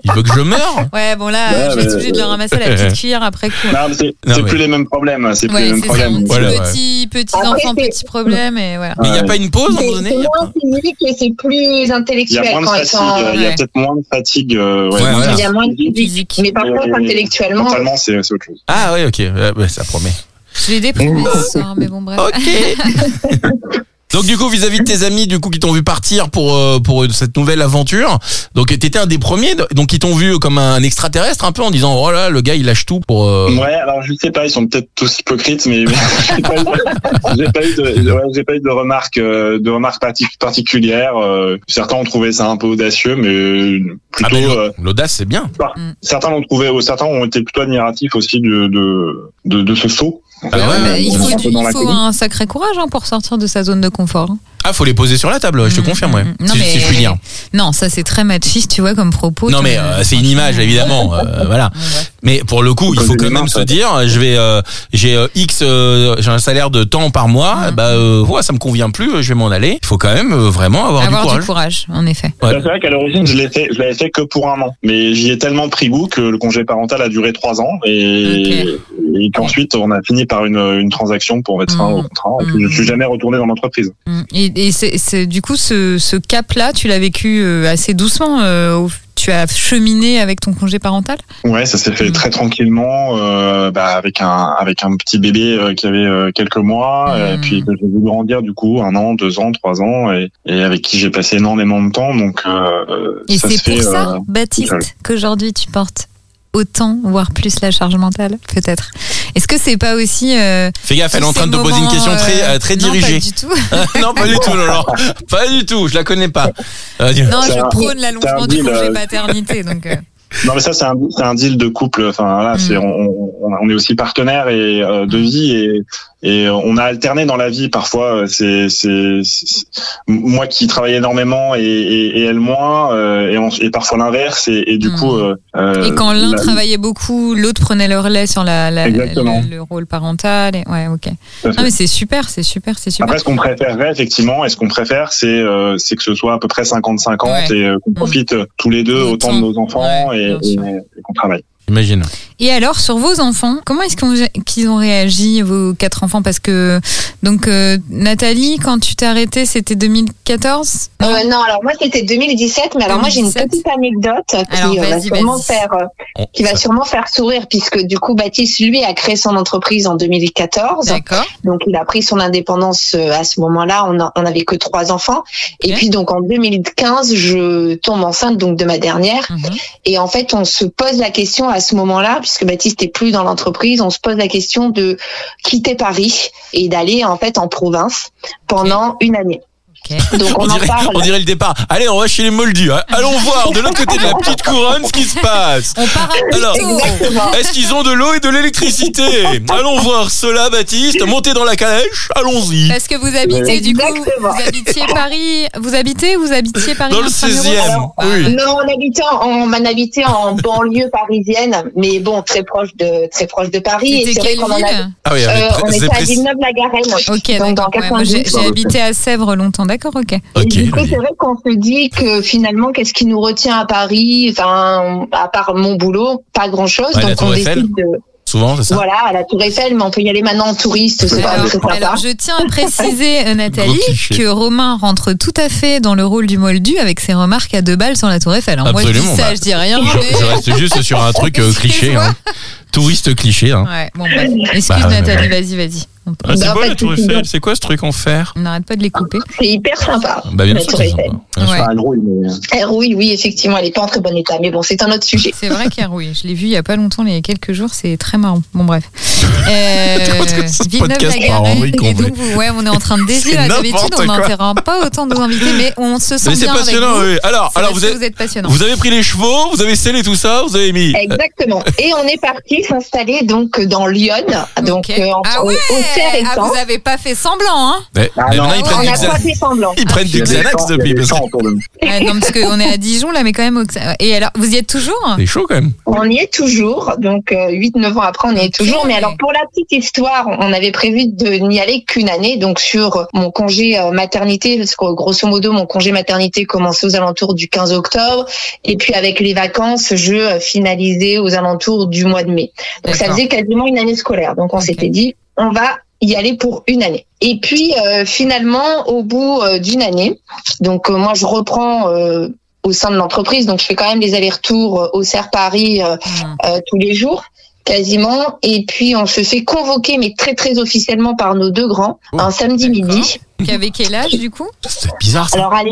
il veut que je meure. Ouais, bon là, Ouais, je vais être obligée de le ramasser à la petite cuillère après coup. Non, mais c'est plus les mêmes problèmes. C'est plus les mêmes problèmes. petits, enfants, petits problèmes. Mais il n'y a pas une pause à un moment donné moins physique et c'est plus Il y a intellectuel moins de fatigue. Il y a peut-être moins de fatigue. euh. Il y a moins de physique. Mais par contre, et- intellectuellement, Mentalement, c'est autre chose. Ah oui, ok, ça promet. Je l'ai déprimé ce soir, mais bon bref. Ok. Donc du coup vis-à-vis de tes amis du coup qui t'ont vu partir pour euh, pour cette nouvelle aventure donc t'étais un des premiers donc ils t'ont vu comme un extraterrestre un peu en disant oh là le gars il lâche tout pour euh, Ouais, alors je sais pas, ils sont peut-être tous hypocrites, mais j'ai pas, eu de- j'ai pas eu de, ouais, j'ai pas eu de remarques, euh, de remarques parti- particulières. euh, Certains ont trouvé ça un peu audacieux, mais Ah, plutôt, mais euh, l'audace c'est bien certains l'ont trouvé, ou certains ont été plutôt admiratifs aussi de de de, de ce saut. Ah ouais, il faut, un il faut sacré courage hein, pour sortir de sa zone de confort. Ah faut les poser sur la table je te Mm, confirme ouais mm, mm. Non, si, mais- si je puis dire Non, ça c'est très machiste, tu vois, comme propos. non mais Euh, euh, c'est une image évidemment euh, voilà mais pour le coup il faut quand même se dire je vais euh, j'ai euh, x euh, j'ai un salaire de temps par mois Mm. bah euh, ouais, ça me convient plus euh, je vais m'en aller il faut quand même euh, vraiment avoir, Avoir du courage du courage, en effet. Ouais. C'est vrai qu'à l'origine, je l'ai fait, je l'avais fait que pour un an, mais j'y ai tellement pris goût que le congé parental a duré trois ans et, et qu'ensuite on a fini par une, une transaction pour mettre fin Mhm. au contrat. Et puis je suis jamais retourné dans l'entreprise. Et, et c'est, du coup, ce, ce cap-là, tu l'as vécu euh, assez doucement. euh, au- tu as cheminé avec ton congé parental? Ouais, ça s'est fait Mhm. très tranquillement, euh, bah, avec un avec un petit bébé euh, qui avait euh, quelques mois, et puis que j'ai vu grandir du coup un an, deux ans, trois ans, et, et avec qui j'ai passé énormément de temps. Donc Et c'est fait, pour ça, Baptiste, qu'aujourd'hui tu portes autant, voire plus la charge mentale, peut-être. Est-ce que c'est pas aussi euh, fais gaffe elle est en train de te poser une question très euh, euh, très non, dirigée pas du tout. non, pas du tout, non, non. Pas du tout, je la connais pas. Euh, Non, je prône l'allongement du congé paternité. Donc, euh, Non mais ça c'est un un deal de couple. Enfin voilà, Mm. c'est on, on, est aussi partenaire et euh, de vie et et on a alterné dans la vie parfois. euh, C'est c'est moi qui travaille énormément et, et, et elle moins euh, et, on, et parfois l'inverse et, et du Mm. coup. euh, euh, et quand l'un la- travaillait beaucoup, l'autre prenait le relais sur la, la- Exactement. le, le rôle parental. Et, ouais, ok. Non, mais c'est super, c'est super, c'est super. Après, ce qu'on préférerait effectivement, et ce qu'on préfère, c'est euh, c'est que ce soit à peu près 50-50 Ouais. et euh, qu'on profite euh, tous les deux Autant. autant de nos enfants Ouais, et, et qu'on travaille. Imagine. Et alors, sur vos enfants, comment est-ce qu'ils ont réagi, vos quatre enfants? Parce que, donc, euh, Nathalie, quand tu t'es arrêtée, c'était 2014 Euh, non, alors moi c'était 2017, mais alors moi j'ai une 2017. petite anecdote Alors, qui euh, va sûrement faire euh, qui va sûrement faire sourire puisque du coup Baptiste lui a créé son entreprise en 2014. D'accord. Donc il a pris son indépendance euh, à ce moment-là. On n'avait que trois enfants. Et puis donc en 2015, je tombe enceinte donc de ma dernière. Mhm. Et en fait, on se pose la question à ce moment-là, puisque Baptiste est plus dans l'entreprise, on se pose la question de quitter Paris et d'aller en fait en province pendant une année. Donc on, On en dirait, parle. on dirait le départ. Allez, on va chez les Moldus. hein. Allons voir de l'autre côté de la petite couronne ce qui se passe. On part à Alors, est-ce qu'ils ont de l'eau et de l'électricité? Allons voir cela, Baptiste. Montez dans la calèche. Allons-y. Est-ce que vous habitez du coup Exactement. Vous habitiez Paris Vous habitez Vous habitiez Paris Dans le intramuros 16e. Oui. Non, on habitait en, on en habitait en banlieue parisienne, mais bon, très proche de, très proche de Paris. Vrai quelle qu'on en a- ville? Ah oui, euh, on était à Villeneuve-la-Garenne. Ok, Donc, dans d'accord. ouais, moi, j'ai 92. j'ai habité à Sèvres longtemps, d'accord, ok. Et Ok. du coup, c'est vrai qu'on se dit que finalement, qu'est-ce qui nous retient à Paris? Enfin, à part mon boulot, pas grand-chose. Ouais, la donc Tour on Eiffel. décide de, Souvent, c'est ça? voilà, à la Tour Eiffel, mais on peut y aller maintenant en touriste, c'est pas Alors, très sympa. alors, je tiens à préciser, euh, Nathalie, que Romain rentre tout à fait dans le rôle du moldu avec ses remarques à deux balles sur la Tour Eiffel. hein. Moi, je dis ça, bah, je dis rien. Je, mais- je reste juste sur un truc euh, cliché. Hein. Touriste cliché. Hein. Ouais, bon, bref. Excuse Bah, ouais, Nathalie, ouais. vas-y, vas-y. Ah, c'est Bah, quoi la de Tour. Eiffel C'est quoi ce truc en fer on n'arrête pas de les couper. C'est hyper sympa. Bah bien la sûr, Tour c'est Eiffel. sympa. Ouais. Enfin, elle rouille, mais- Eh oui, oui, effectivement, elle est pas en très bon état, mais bon, c'est un autre sujet. C'est vrai qu'elle rouille. Je l'ai vu il y a pas longtemps, il y a quelques jours, c'est très marrant. Bon, bref. Euh, Villeneuve-la-Garenne. Et donc, ouais, on est en train de dévier. C'est là. D'habitude, on n'interrompt pas autant nos invités, mais on se sent Mais c'est bien avec passionnant, vous. oui. Alors, C'est alors vous avez, vous êtes passionnant. vous avez pris les chevaux, vous avez scellé tout ça, vous avez mis. Exactement. Et on est parti s'installer donc dans Lyon, donc Ok. Euh, entre ah et ah, vous avez pas fait semblant, hein Ouais. Ah Mais non. maintenant, ils on prennent du n'a pas Xanax. fait semblant. Ils prennent Il y du Xanax depuis. parce. Ouais, Non, parce qu'on est à Dijon, là, mais quand même. au- Et alors, vous y êtes toujours que C'est chaud quand même. On y est toujours, donc 8-9 ans après, on y est toujours. Mais alors, pour la petite histoire, on avait prévu de n'y aller qu'une année, donc sur mon congé euh, maternité, parce que grosso modo, mon congé maternité commençait aux alentours du 15 octobre, et puis avec les vacances, je euh, finalisais aux alentours du mois de mai. Donc ça D'accord. faisait quasiment une année scolaire. Donc on Ok. s'était dit, on va y aller pour une année. Et puis euh, finalement, au bout euh, d'une année, donc euh, moi je reprends euh, au sein de l'entreprise, donc je fais quand même les allers-retours euh, au Serre Paris euh, tous les jours quasiment. Et puis on se fait convoquer mais très très officiellement par nos deux grands Oh, un samedi midi. Qui avait quel âge, du coup? C'est bizarre ça. alors à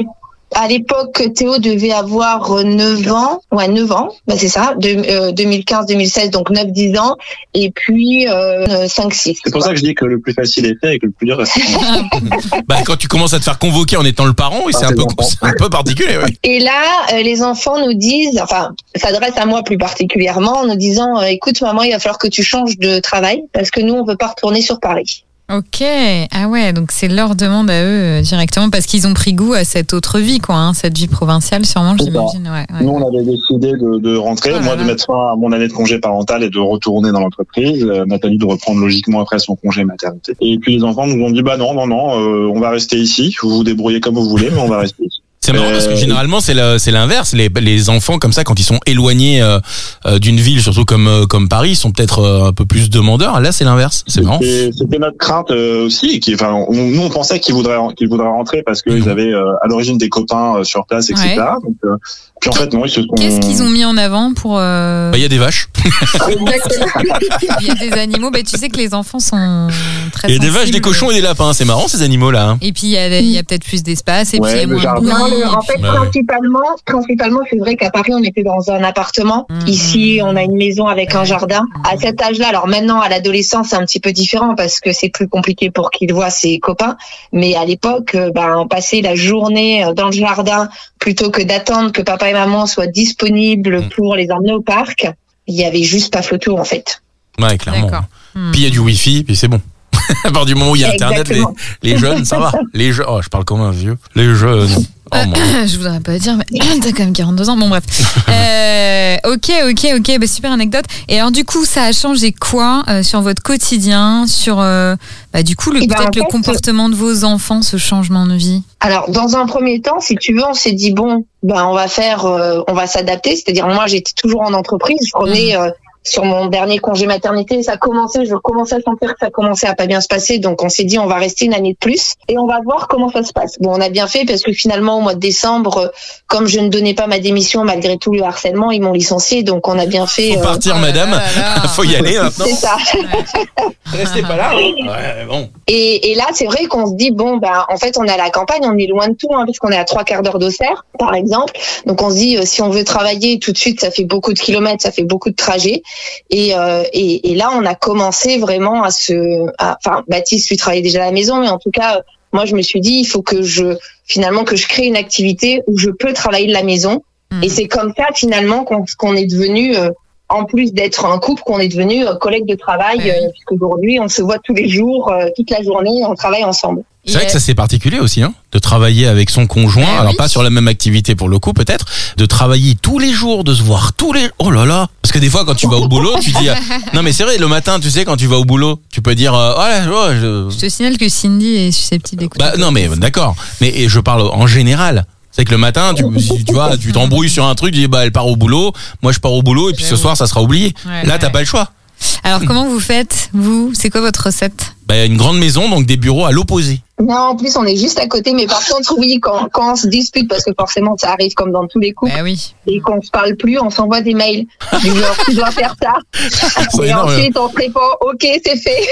à l'époque Théo devait avoir euh, 9 ans ouais 9 ans bah c'est ça de, 2015 2016 donc 9 10 ans et puis euh, 5 6 C'est pour ça que je dis que le plus facile est fait et que le plus dur reste. Bah, quand tu commences à te faire convoquer en étant le parent, oui, Ah, c'est un peu, un peu particulier. Oui. Et là, euh, les enfants nous disent, enfin, s'adressent à moi plus particulièrement en nous disant, euh, écoute maman, il va falloir que tu changes de travail parce que nous, on veut pas retourner sur Paris. Ok, ah ouais, donc c'est leur demande à eux euh, directement parce qu'ils ont pris goût à cette autre vie, quoi, hein, cette vie provinciale, sûrement, j'imagine. Ouais, ouais. Nous, on avait décidé de, de rentrer, Oh moi de mettre fin à mon année de congé parental et de retourner dans l'entreprise. Euh, Nathalie de reprendre logiquement après son congé maternité. Et puis les enfants nous ont dit bah non non non, euh, on va rester ici. Vous vous débrouillez comme vous voulez, mais on va rester ici. C'est marrant parce que Euh, généralement c'est le- c'est l'inverse. Les, les enfants comme ça, quand ils sont éloignés euh, euh, d'une ville, surtout comme euh, comme Paris, ils sont peut-être euh, un peu plus demandeurs. Là, c'est l'inverse. C'est marrant. C'était notre crainte euh, aussi. Qui, enfin, on- nous on pensait qu'ils voudraient qu'ils voudraient rentrer parce qu'ils Mhm. avaient euh, à l'origine des copains euh, sur place, etc. Ouais. Donc, euh, puis en fait non, ils se sont. Qu'est-ce qu'ils ont mis en avant pour. euh, Bah, Il y a des vaches. Il y a des animaux, bah, tu sais que les enfants sont très. Il y a des vaches, des cochons et des lapins. C'est marrant ces animaux-là. hein. Et puis il y a, il y a peut-être plus d'espace, et Ouais, puis il y a le moins de jardin. bruit. Non, le- en fait, Ouais, principalement, principalement, c'est vrai qu'à Paris, on était dans un appartement. Mhm. Ici, on a une maison avec un jardin. À cet âge-là, alors maintenant, à l'adolescence, c'est un petit peu différent parce que c'est plus compliqué pour qu'il voit ses copains. Mais à l'époque, euh, ben, passer la journée euh, dans le jardin plutôt que d'attendre que papa et maman soient disponibles Mhm. pour les emmener au parc, il y avait juste pas photo, en fait. Ouais, clairement. Hmm. Puis il y a du wifi, puis c'est bon. à part du moment où il y a internet, les jeunes, ça va. Les jeunes, oh, je parle comme un vieux. Les jeunes. Oh, mon je voudrais pas dire, mais t'as quand même 42 ans. Bon, bref. Euh, ok, ok, ok. Bah, super anecdote. Et alors, du coup, ça a changé quoi euh, sur votre quotidien Sur, euh, bah, du coup, le- Eh ben, peut-être le fait, comportement de vos enfants, ce changement de vie? Alors, dans un premier temps, si tu veux, on s'est dit bon, ben on va faire, euh, on va s'adapter. C'est-à-dire, moi, j'étais toujours en entreprise. Je revenais euh, sur mon dernier congé maternité. Ça commençait, je commençais à sentir que ça commençait à pas bien se passer. Donc, on s'est dit, on va rester une année de plus et on va voir comment ça se passe. Bon, on a bien fait parce que finalement, au mois de décembre, comme je ne donnais pas ma démission malgré tout le harcèlement, ils m'ont licencié. Donc, on a bien fait. Faut euh, partir, Oh madame. là. Faut y aller maintenant. c'est ça. Restez pas là. hein. Ouais, bon. Et, et là, c'est vrai qu'on se dit bon, ben, en fait, on est à la campagne, on est loin de tout, hein, puisqu'on est à trois quarts d'heure d'Auxerre, par exemple. Donc, on se dit, euh, si on veut travailler tout de suite, ça fait beaucoup de kilomètres, ça fait beaucoup de trajets. Et, euh, et, et là, on a commencé vraiment à se, à- enfin, Baptiste lui travaillait déjà à la maison, mais en tout cas, moi je me suis dit il faut que je finalement que je crée une activité où je peux travailler de la maison. Mhm. Et c'est comme ça finalement qu'on qu'on est devenu euh, en plus d'être un couple, qu'on est devenu euh, collègues de travail, Ouais. euh, puisqu'aujourd'hui on se voit tous les jours, euh, toute la journée, on travaille ensemble. C'est vrai que ça c'est particulier aussi, hein, de travailler avec son conjoint. Bah alors oui. pas sur la même activité pour le coup peut-être, de travailler tous les jours, de se voir tous les. Oh là là. Parce que des fois quand tu vas au boulot, tu dis. Non mais c'est vrai, le matin, tu sais, quand tu vas au boulot, tu peux dire. euh, oh là, oh, je- Je te signale que Cindy est susceptible d'écouter. Bah non mais d'accord. Mais et je parle en général. C'est que le matin, tu, si tu vois, tu t'embrouilles sur un truc, tu dis bah elle part au boulot, moi je pars au boulot et puis ce soir ça sera oublié. Ouais, Là t'as ouais. pas le choix. Alors comment vous faites vous? C'est quoi votre recette? Bah une grande maison donc des bureaux à l'opposé. Non, en plus on est juste à côté, mais par contre oui, quand, quand on se dispute, parce que forcément ça arrive comme dans tous les couples, Bah oui. et qu'on se parle plus, on s'envoie des mails du genre tu dois faire ça. Et énorme. ensuite on se répond ok c'est fait.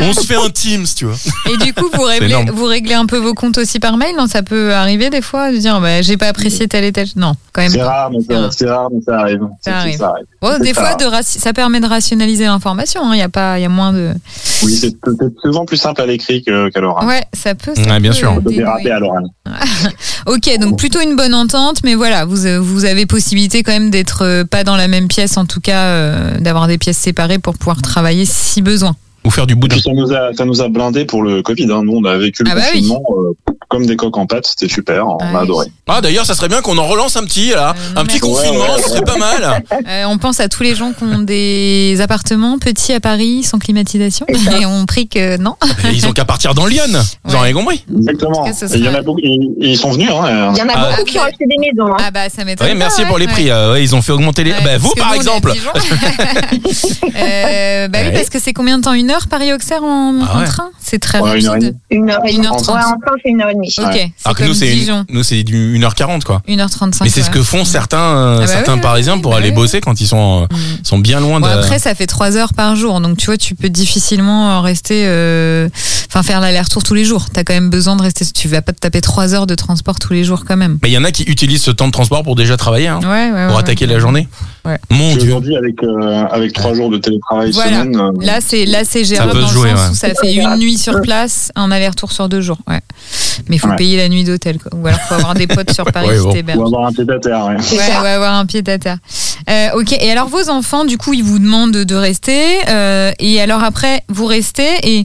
On se fait un Teams, tu vois. Et du coup, vous réglez, vous réglez un peu vos comptes aussi par mail Non, ça peut arriver des fois de dire bah, j'ai pas apprécié tel et tel. Non, quand même. C'est rare, mais ça, c'est rare, mais ça arrive. C'est- arrive. ça arrive. Bon, des ça. fois, de raci- ça permet de rationaliser l'information. Il y a pas, il y a moins de. Oui, c'est c'est souvent plus simple à l'écrit qu'à l'oral. Ouais, ça peut. ça Ouais, bien peut, sûr. On peut dénouer. déraper à l'oral. Ok, donc plutôt une bonne entente, mais voilà, vous, euh, vous avez possibilité quand même d'être euh, pas dans la même pièce, en tout cas, euh, d'avoir des pièces séparées pour pouvoir travailler si besoin. Ou faire du boudin. puis ça nous a, ça nous a blindé pour le Covid. Hein. Nous, on a vécu le Ah bah oui. confinement euh, comme des coques en pâte. C'était super. On Ah a oui. adoré. Ah d'ailleurs, ça serait bien qu'on en relance un petit là, Euh, un petit confinement, Ouais, ouais, ce serait pas mal. Euh, on pense à tous les gens qui ont des appartements petits à Paris sans climatisation, et on prie que non. Mais ils ont qu'à partir dans Lyon. Ils ont Ouais. rien compris. Exactement. Il y en a beaucoup. Ils, ils sont venus. Hein. Il y en a Ah, beaucoup qui ont ouais. acheté des maisons. Hein. Ah bah ça m'étonne. Merci ouais, pour les ouais. prix. euh, ouais, ils ont fait augmenter les. Ouais, bah, vous par exemple. Euh, bah oui, Ouais. parce que c'est combien de temps Une heure Paris-Auxerre en, Ah en train C'est très Ouais, heure rapide. Une heure et Une demie. heure en train c'est une heure et demie. Ok, c'est Alors que nous c'est nous c'est du 1h40 quoi. 1h35. Mais c'est ce que font certains euh, Ah bah certains oui, parisiens oui, pour bah aller oui. bosser quand ils sont euh, Mm. sont bien loin Bon, de. après, ça fait 3 heures par jour, donc tu vois, tu peux difficilement rester, euh, enfin faire l'aller-retour tous les jours. T'as quand même besoin de rester. Tu vas pas te taper 3 heures de transport tous les jours quand même. Mais il y en a qui utilisent ce temps de transport pour déjà travailler hein, Ouais, ouais. pour attaquer la journée. Ouais. Mon dieu. Aujourd'hui, avec euh, avec trois jours de télétravail Voilà. semaine. euh, Là, c'est là, c'est gérable peut dans le jouer, sens ouais. où ça fait une nuit sur place, un aller-retour sur deux jours. Ouais. Mais il faut Ouais. payer la nuit d'hôtel, quoi. Ou alors faut avoir des potes sur Paris Ouais, bon. Ou avoir un pied à terre. Ouais. Ouais, avoir un pied à terre. Euh, ok. Et alors vos enfants, du coup, ils vous demandent de rester. euh, et alors après, vous restez. Et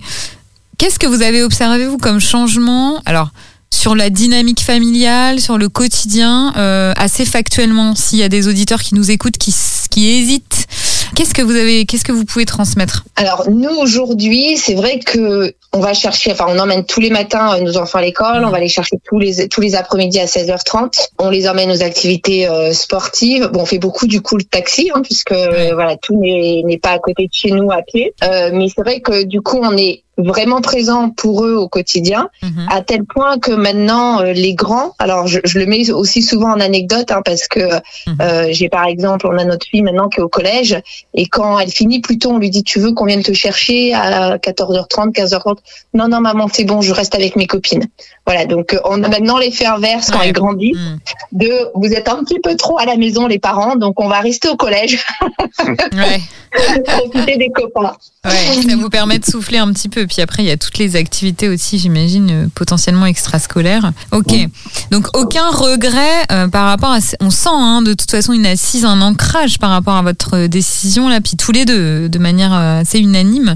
qu'est-ce que vous avez observé vous comme changement? Alors sur la dynamique familiale, sur le quotidien, euh, assez factuellement, s'il y a des auditeurs qui nous écoutent, qui, qui hésitent, qu'est-ce que vous avez, qu'est-ce que vous pouvez transmettre Alors nous aujourd'hui, c'est vrai que on va chercher, enfin on emmène tous les matins euh, nos enfants à l'école, on va les chercher tous les tous les après-midi à 16h30. On les emmène aux activités euh, sportives. Bon, on fait beaucoup du coup le taxi, hein, puisque voilà tout n'est n'est pas à côté de chez nous à pied. Euh, mais c'est vrai que du coup on est vraiment présent pour eux au quotidien, Mhm. à tel point que maintenant euh, les grands, alors je, je le mets aussi souvent en anecdote hein, parce que Mhm. euh, j'ai par exemple, on a notre fille maintenant qui est au collège et quand elle finit plus tôt, on lui dit tu veux qu'on vienne te chercher à 14h30, 15h30 Non non maman c'est bon, je reste avec mes copines. Voilà donc euh, on a maintenant l'effet inverse quand elle grandit Mhm. de vous êtes un petit peu trop à la maison les parents donc on va rester au collège Ouais. profiter des copains. Ouais, ça vous permet de souffler un petit peu. Puis après, il y a toutes les activités aussi, j'imagine, euh, potentiellement extrascolaires. Ok. Donc, aucun regret euh, par rapport à. On sent, hein, de toute façon, une assise, un ancrage par rapport à votre euh, décision, là, puis tous les deux, de manière assez unanime.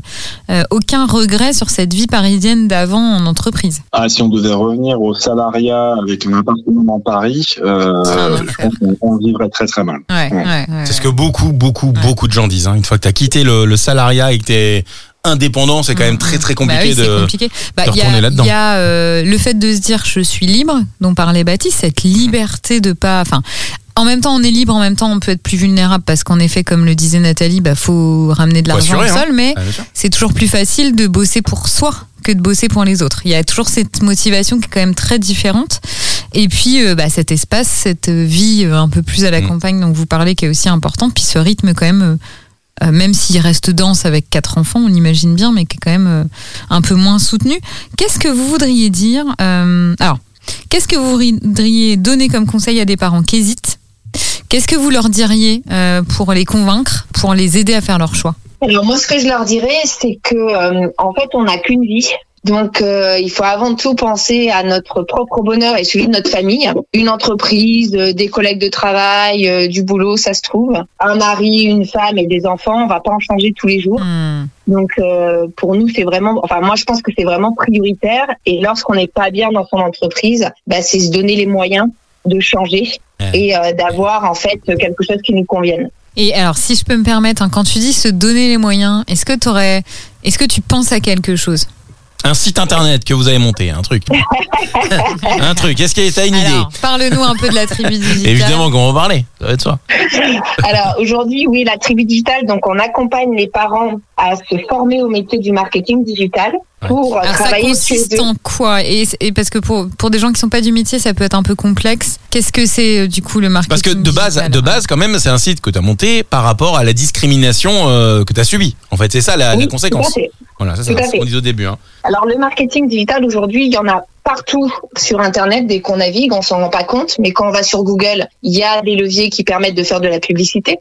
Euh, aucun regret sur cette vie parisienne d'avant en entreprise. Ah, si on devait revenir au salariat avec un appartement dans Paris, euh, qu'on on vivrait très très mal. Ouais, ouais, ouais. C'est ce que beaucoup beaucoup beaucoup de gens disent. hein. Une fois que tu as quitté le, le salariat et que t'es indépendant, c'est quand même très très Bah compliqué oui, c'est de. compliqué. Bah, de il y a- retourner là-dedans. Il y a euh, le fait de se dire je suis libre, dont parlait Baptiste, cette liberté de pas. Enfin, en même temps, on est libre, en même temps, on peut être plus vulnérable parce qu'en effet, comme le disait Nathalie, bah faut ramener de l'argent au hein. sol, mais Ah, c'est toujours plus facile de bosser pour soi que de bosser pour les autres. Il y a toujours cette motivation qui est quand même très différente. Et puis, euh, bah, cet espace, cette vie euh, un peu plus à la Mm. campagne dont vous parlez, qui est aussi importante. Puis ce rythme, quand même, euh, euh, même s'il reste dense avec quatre enfants, on l'imagine bien, mais qui est quand même euh, un peu moins soutenu. Qu'est-ce que vous voudriez dire euh, Alors, qu'est-ce que vous voudriez donner comme conseil à des parents qui hésitent? Qu'est-ce que vous leur diriez pour les convaincre, pour les aider à faire leur choix? Alors moi, ce que je leur dirais, c'est que en fait, on n'a qu'une vie. Donc, euh, il faut avant tout penser à notre propre bonheur et celui de notre famille. Une entreprise, euh, des collègues de travail, euh, du boulot, ça se trouve. Un mari, une femme et des enfants, on va pas en changer tous les jours. Hmm. Donc, euh, pour nous, c'est vraiment, enfin, moi, je pense que c'est vraiment prioritaire. Et lorsqu'on n'est pas bien dans son entreprise, bah, c'est se donner les moyens de changer et euh, d'avoir en fait quelque chose qui nous convienne. Et alors, si je peux me permettre, hein, quand tu dis se donner les moyens, est-ce que t'aurais, est-ce que tu penses à quelque chose? Un site internet que vous avez monté, un truc. un truc. Est-ce que t'as une idée parle-nous un peu de la tribu digitale. Évidemment qu'on va en parler. Ça va être ça. Alors aujourd'hui, oui, la tribu digitale, donc on accompagne les parents à se former au métier du marketing digital pour Alors, ça travailler chez consiste eux. en quoi? Et, et parce que pour, pour des gens qui sont pas du métier, ça peut être un peu complexe. Qu'est-ce que c'est euh, du coup le marketing Parce que de base, digital de base, quand même, c'est un site que tu as monté par rapport à la discrimination euh, que tu as subie. En fait, c'est ça la, la Oui, tout à conséquence. fait. Voilà, ça, c'est ce qu'on disait au début. Hein. Alors le marketing digital aujourd'hui, il y en a partout sur Internet dès qu'on navigue, on s'en rend pas compte, mais quand on va sur Google, il y a des leviers qui permettent de faire de la publicité.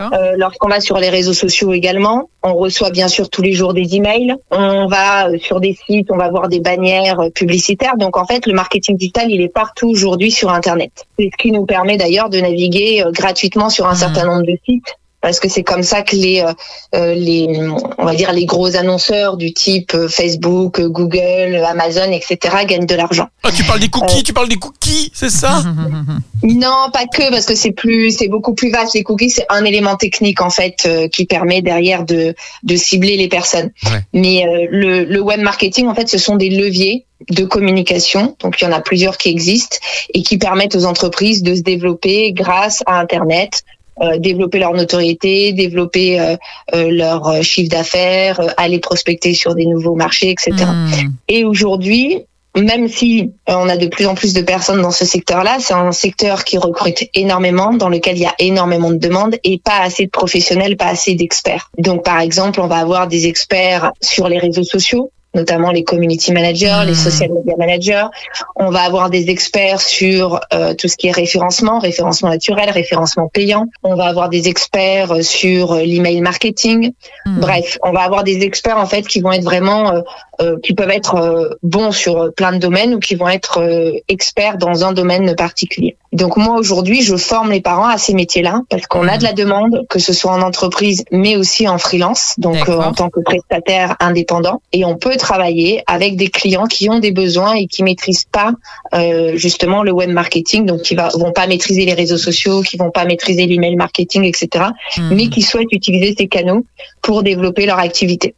Euh, Lorsqu'on va sur les réseaux sociaux également, on reçoit bien sûr tous les jours des emails. On va sur des sites, on va voir des bannières publicitaires. Donc en fait, le marketing digital, il est partout aujourd'hui sur Internet. C'est ce qui nous permet d'ailleurs de naviguer euh, gratuitement sur un Mhm. certain nombre de sites. Parce que c'est comme ça que les, euh, euh, les, on va dire les gros annonceurs du type euh, Facebook, Google, Amazon, etc. gagnent de l'argent. Ah, tu parles des cookies, Euh. tu parles des cookies, c'est ça? Non, pas que, parce que c'est plus, c'est beaucoup plus vaste. Les cookies, c'est un élément technique en fait euh, qui permet derrière de de cibler les personnes. Ouais. Mais euh, le, le web marketing, en fait, ce sont des leviers de communication. Donc, il y en a plusieurs qui existent et qui permettent aux entreprises de se développer grâce à Internet. Euh, développer leur notoriété, développer euh, euh, leur chiffre d'affaires, euh, aller prospecter sur des nouveaux marchés, etc. Hmm. Et aujourd'hui, même si on a de plus en plus de personnes dans ce secteur-là, c'est un secteur qui recrute énormément, dans lequel il y a énormément de demandes et pas assez de professionnels, pas assez d'experts. Donc, par exemple, on va avoir des experts sur les réseaux sociaux notamment les community managers, les social media managers. On va avoir des experts sur euh, tout ce qui est référencement, référencement naturel, référencement payant. On va avoir des experts euh, sur euh, l'email marketing. Hmm. Bref, on va avoir des experts en fait qui vont être vraiment, euh, euh, qui peuvent être euh, bons sur plein de domaines ou qui vont être euh, experts dans un domaine particulier. Donc moi aujourd'hui, je forme les parents à ces métiers-là parce qu'on a de la demande, que ce soit en entreprise mais aussi en freelance, donc euh, en tant que prestataire indépendant, et on peut travailler avec des clients qui ont des besoins et qui maîtrisent pas euh, justement le web marketing, donc qui va, vont pas maîtriser les réseaux sociaux, qui vont pas maîtriser l'email marketing, etc Hmm. mais qui souhaitent utiliser ces canaux pour développer leur activité.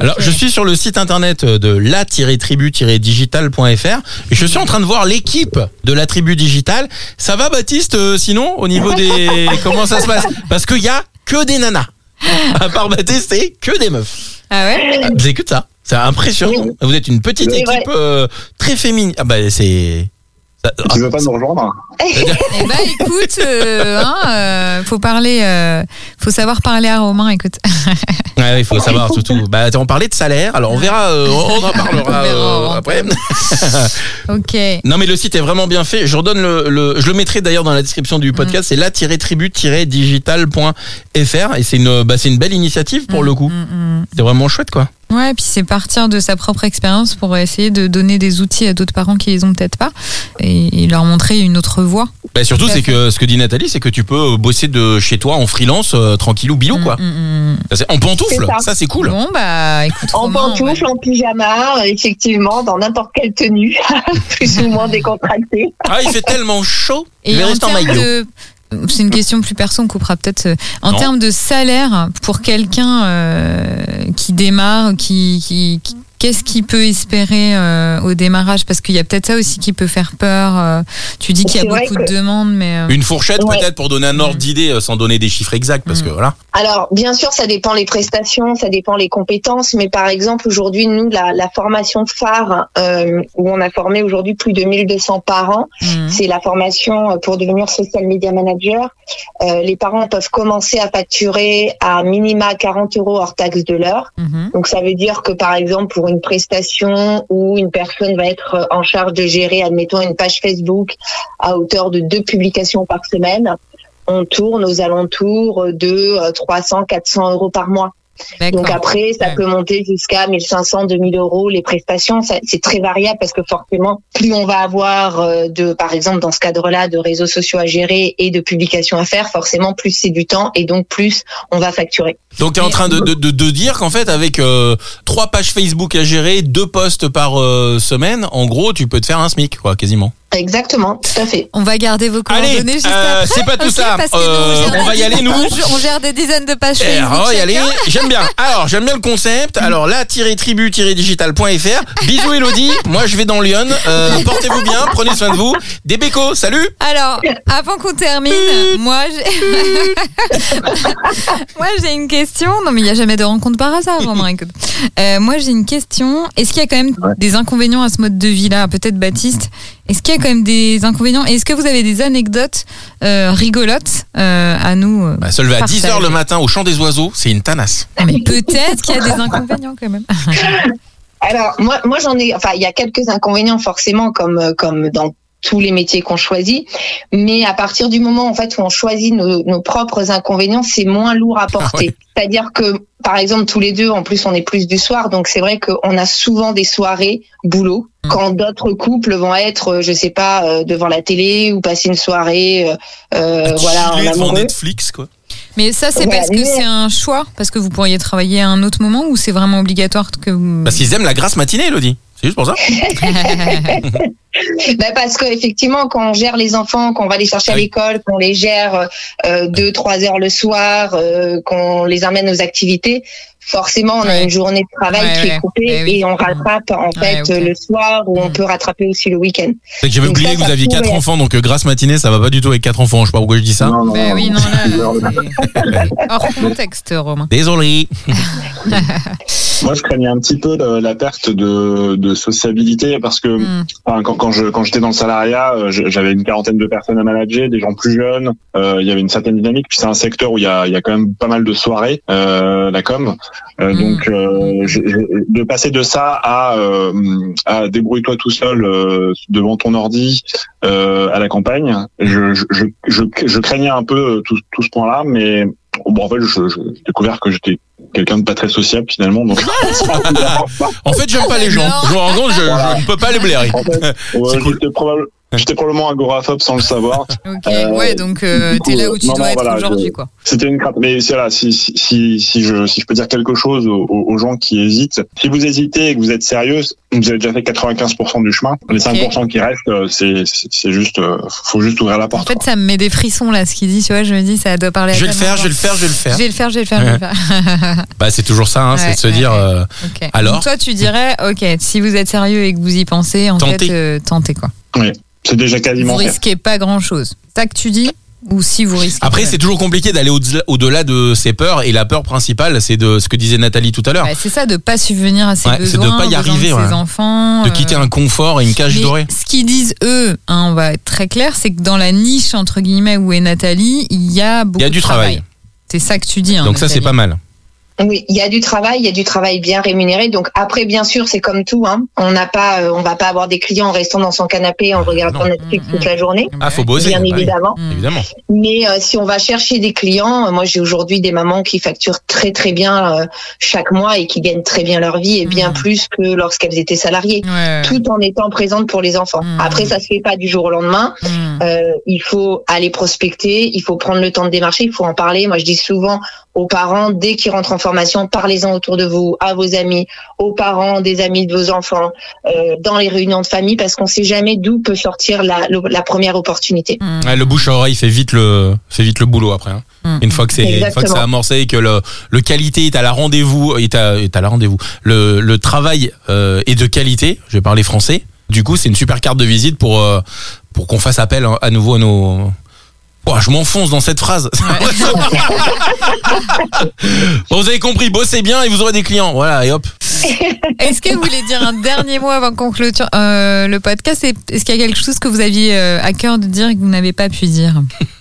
Alors, je suis sur le site internet de la-tribu-digital.fr et je suis en train de voir l'équipe de la tribu digitale. Ça va, Baptiste, euh, sinon, au niveau des... Comment ça se passe? Parce qu'il y a que des nanas. À part Baptiste, c'est que des meufs. Ah ouais? C'est que ça. C'est impressionnant. Vous êtes une petite équipe euh, très féminine. Ah bah, c'est... ça- ah, Tu veux pas nous rejoindre Eh ben écoute, euh, hein, euh, faut parler, euh, faut savoir parler à Romain. Écoute. Ouais, il faut savoir surtout. Bah, on parlait de salaire, alors on verra, euh, on en parlera euh, après. Ok. Non, mais le site est vraiment bien fait. Je redonne le, le je le mettrai d'ailleurs dans la description du podcast. C'est la-tribu-digital.fr et c'est une, bah, c'est une belle initiative pour le coup. Mm, mm. C'est vraiment chouette, quoi. Ouais, puis c'est partir de sa propre expérience pour essayer de donner des outils à d'autres parents qui les ont peut-être pas et, leur montrer une autre voie. Bah, surtout, c'est que ce que dit Nathalie, c'est que tu peux bosser de chez toi en freelance, euh, tranquillou, bilou, quoi. Mm, mm, mm. Ça, c'est- En pantoufle, ça. ça c'est cool. Bon bah écoute. En Romain, pantoufle, en pyjama, effectivement, dans n'importe quelle tenue, plus ou moins décontractée. Ah, il fait tellement chaud. Et vais en rester en termes maillot. de c'est une question plus perso, on coupera peut-être. euh, En termes de salaire, pour quelqu'un euh, qui démarre, qui, qui, qui- qu'est-ce qu'il peut espérer euh, au démarrage? Parce qu'il y a peut-être ça aussi qui peut faire peur. euh, tu dis qu'il y a beaucoup que- de demandes, mais euh, Une fourchette Ouais. peut-être pour donner un ordre d'idée sans donner des chiffres exacts parce Mm. que voilà. Alors, bien sûr, ça dépend les prestations, ça dépend les compétences, mais par exemple, aujourd'hui, nous, la, la formation phare, euh, où on a formé aujourd'hui plus de 1200 parents, mm, c'est la formation pour devenir social media manager. Euh, les parents peuvent commencer à facturer à minima 40 euros hors taxe de l'heure. mhm. Donc ça veut dire que par exemple pour une prestation où une personne va être en charge de gérer, admettons, une page Facebook à hauteur de deux publications par semaine, on tourne aux alentours de 300-400 euros par mois. Donc après, ça Ouais. peut monter jusqu'à 1500, 2000 euros les prestations. C'est très variable parce que forcément, plus on va avoir euh, de, par exemple, dans ce cadre-là, de réseaux sociaux à gérer et de publications à faire, forcément, plus c'est du temps et donc plus on va facturer. Donc t'es en train de, de, de, de dire qu'en fait avec euh, trois pages Facebook à gérer, deux posts par euh, semaine, en gros tu peux te faire un SMIC quoi quasiment. Exactement, tout à fait. On va garder vos Allez, coordonnées juste euh, après. c'est pas tout ça. Euh, nous, on va y des- aller, nous. On gère des dizaines de pages Eh, on va y aller. J'aime bien. Alors j'aime bien le concept. Alors là tribu-digital.fr. Bisous Elodie. Moi je vais dans Lyon. Euh, Portez-vous bien. Prenez soin de vous. Des bécos. Salut. Alors, avant qu'on termine, moi j'ai moi j'ai une question. Non mais il y a jamais de rencontre par hasard, Romain. écoute. Euh, moi j'ai une question. Est-ce qu'il y a quand même Ouais. des inconvénients à ce mode de vie là Peut-être Baptiste. Est-ce qu'il y a quand même des inconvénients Et Est-ce que vous avez des anecdotes euh, rigolotes euh, à nous euh, Bah, se lever à Partage. 10h le matin au chant des oiseaux, c'est une tanasse. ah, Mais peut-être qu'il y a des inconvénients quand même. Alors moi, moi j'en ai, enfin il y a quelques inconvénients forcément comme comme dans tous les métiers qu'on choisit, mais à partir du moment en fait où on choisit nos, nos propres inconvénients, c'est moins lourd à porter. C'est-à-dire que par exemple tous les deux, en plus on est plus du soir, donc c'est vrai qu'on a souvent des soirées boulot. Mm. Quand d'autres couples vont être, euh, je sais pas, euh, devant la télé ou passer une soirée, euh, euh, voilà, en devant. Netflix quoi. Mais ça c'est Ouais, parce que mais- c'est un choix, parce que vous pourriez travailler à un autre moment ou c'est vraiment obligatoire que vous. Parce qu'ils aiment la grasse matinée Elodie. C'est juste pour ça. Ben parce que effectivement, quand on gère les enfants, qu'on va les chercher à oui. l'école, qu'on les gère euh, deux, trois heures le soir, euh, qu'on les amène aux activités, forcément, on a une journée de travail Ouais, qui ouais. est coupée Eh oui. et on rattrape en Ouais, fait le soir ou on Mm. peut rattraper aussi le week-end. C'est que J'avais oublié ça, que vous ça aviez quatre enfants, donc euh, grasse matinée, ça va pas du tout avec quatre enfants. Je sais pas pourquoi je dis ça. Non, non, Ben non, oui, non. non, là, c'est hors contexte, Romain. Désolé. Moi, je craignais un petit peu le- la perte de, de sociabilité parce que Hmm. enfin, quand, quand je quand j'étais dans le salariat, euh, j'avais une quarantaine de personnes à manager, des gens plus jeunes. euh, il y avait une certaine dynamique. Puis c'est un secteur où il y a, il y a quand même pas mal de soirées, euh, la com. Euh, Mm. Donc euh, je- je- de passer de ça à, euh, à débrouille-toi tout seul euh, devant ton ordi euh, à la campagne, je, je, je, je, je craignais un peu tout, tout ce point-là, mais bon en fait je- je- j'ai découvert que j'étais quelqu'un de pas très sociable finalement. Donc En fait, j'aime pas les gens. Non. Je je, je ne peux pas les blairer. En fait, ouais, C'est cool. j'étais probable- j'étais probablement agoraphobe sans le savoir. Ok, Euh, ouais, donc euh, t'es là où tu non, dois non, être voilà, aujourd'hui, quoi. C'était une crainte. Mais c'est là, si, si, si, si je, si je peux dire quelque chose aux, gens qui hésitent, si vous hésitez et que vous êtes sérieux, vous avez déjà fait 95% du chemin. Les 5% qui restent, euh, c'est, c'est juste, euh, faut juste ouvrir la En porte. fait, ça me met des frissons, là, ce qu'il dit, tu vois, je me dis, ça doit parler à Je vais le faire, je vais le faire, je vais le faire. Je vais le faire, je vais le faire, je vais le faire. Bah, c'est toujours ça, hein, c'est de se ouais, dire. ouais. euh. Alors Donc toi, tu dirais, ok, si vous êtes sérieux et que vous y pensez, en Tentez. fait, euh, tentez, quoi. C'est déjà Vous quasiment fait. risquez pas grand-chose. C'est ça que tu dis Ou si vous risquez Après, c'est toujours compliqué d'aller au-delà de ses peurs. Et la peur principale, c'est de ce que disait Nathalie tout à l'heure, Ouais, c'est ça, de pas subvenir à ses Ouais, c'est de besoins, pas y besoins arriver, de ouais. ses enfants. de euh, quitter un confort et une cage Mais dorée. ce qu'ils disent eux, hein, on va être très clair, c'est que dans la niche entre guillemets où est Nathalie, il y a beaucoup Il y a du de travail. C'est ça que tu dis. hein, Donc ça, c'est pas mal. Oui, il y a du travail, il y a du travail bien rémunéré. Donc après, bien sûr, c'est comme tout. Hein. On n'a pas, euh, on va pas avoir des clients en restant dans son canapé en regardant non. Netflix Mm, toute la journée, Ah, faut bosser. bien bah oui. Mm. évidemment. Mais euh, si on va chercher des clients, euh, moi j'ai aujourd'hui des mamans qui facturent très très bien euh, chaque mois et qui gagnent très bien leur vie et bien plus que lorsqu'elles étaient salariées, Ouais, tout en étant présentes pour les enfants. Après, ça se fait pas du jour au lendemain. Mm. Euh, il faut aller prospecter, il faut prendre le temps de démarcher, il faut en parler. Moi, je dis souvent aux parents, dès qu'ils rentrent en formation, parlez-en autour de vous, à vos amis, aux parents, des amis de vos enfants, euh, dans les réunions de famille, parce qu'on sait jamais d'où peut sortir la, le- la première opportunité. Mm. Ouais, le bouche à oreille fait vite le fait vite le boulot après. hein. Mm. Une fois que c'est une fois que Exactement. c'est amorcé et que le le qualité est à la rendez-vous est à est à la rendez-vous. Le le travail euh, est de qualité. Je vais parler français. Du coup, c'est une super carte de visite pour euh, pour qu'on fasse appel hein, à nouveau à nos Ouah, je m'enfonce dans cette phrase. bon, vous avez compris, bossez bien et vous aurez des clients. Voilà, et hop. Est-ce que vous voulez dire un dernier mot avant qu'on clôture euh, le podcast? Est-ce qu'il y a quelque chose que vous aviez euh, à cœur de dire et que vous n'avez pas pu dire?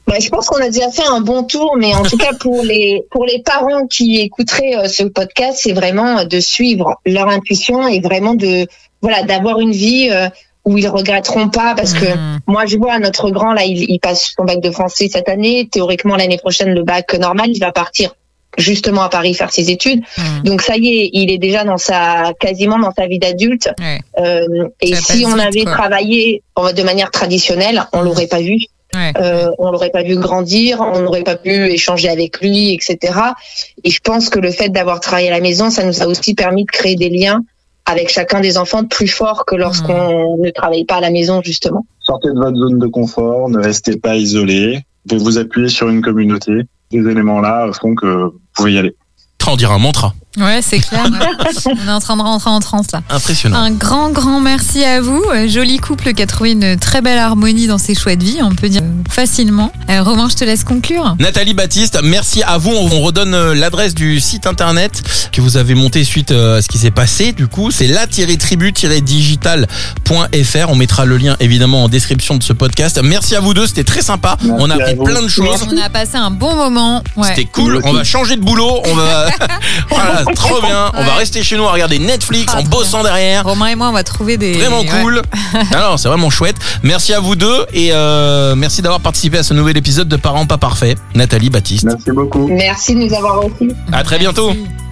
Bah, je pense qu'on a déjà fait un bon tour, mais en tout cas pour les pour les parents qui écouteraient euh, ce podcast, c'est vraiment de suivre leur intuition et vraiment de voilà d'avoir une vie euh, où ils regretteront pas parce que Mm. moi je vois notre grand là il, il passe son bac de français cette année théoriquement l'année prochaine le bac normal il va partir justement à Paris faire ses études. Hmm. Donc ça y est, il est déjà dans sa quasiment dans sa vie d'adulte. Ouais. Euh, et si on avait quoi. travaillé en- de manière traditionnelle, on l'aurait pas vu. Ouais. Euh, on l'aurait pas vu grandir, on n'aurait pas pu échanger avec lui, etc. Et je pense que le fait d'avoir travaillé à la maison, ça nous a aussi permis de créer des liens avec chacun des enfants plus forts que lorsqu'on ne travaille pas à la maison, justement. Sortez de votre zone de confort, ne restez pas isolé. Vous vous appuyer sur une communauté. Ces éléments-là font que vous pouvez y aller. On dirait un mantra. Ouais, c'est clair. ouais. On est en train de rentrer en transe là. Impressionnant. Un grand, grand merci à vous. Euh, Joli couple qui a trouvé une très belle harmonie dans ses choix de vie, on peut dire euh, facilement. Euh, Romain, je te laisse conclure. Nathalie Baptiste, merci à vous. On redonne euh, l'adresse du site internet que vous avez monté suite à ce qui s'est passé. Du coup, c'est la-tribu-digital.fr. On mettra le lien évidemment en description de ce podcast. Merci à vous deux, c'était très sympa. Merci on a appris plein de choses. On a passé un bon moment. Ouais. C'était cool. On va changer de boulot. On va, voilà, trop bien. On va rester chez nous à regarder Netflix Ah, en bossant derrière. Romain et moi, on va trouver des. Vraiment ouais. cool. Alors, c'est vraiment chouette. Merci à vous deux et euh, merci d'avoir participé à ce nouvel épisode de Parents pas parfaits. Nathalie Baptiste. Merci beaucoup. Merci de nous avoir reçus. À très bientôt. Merci.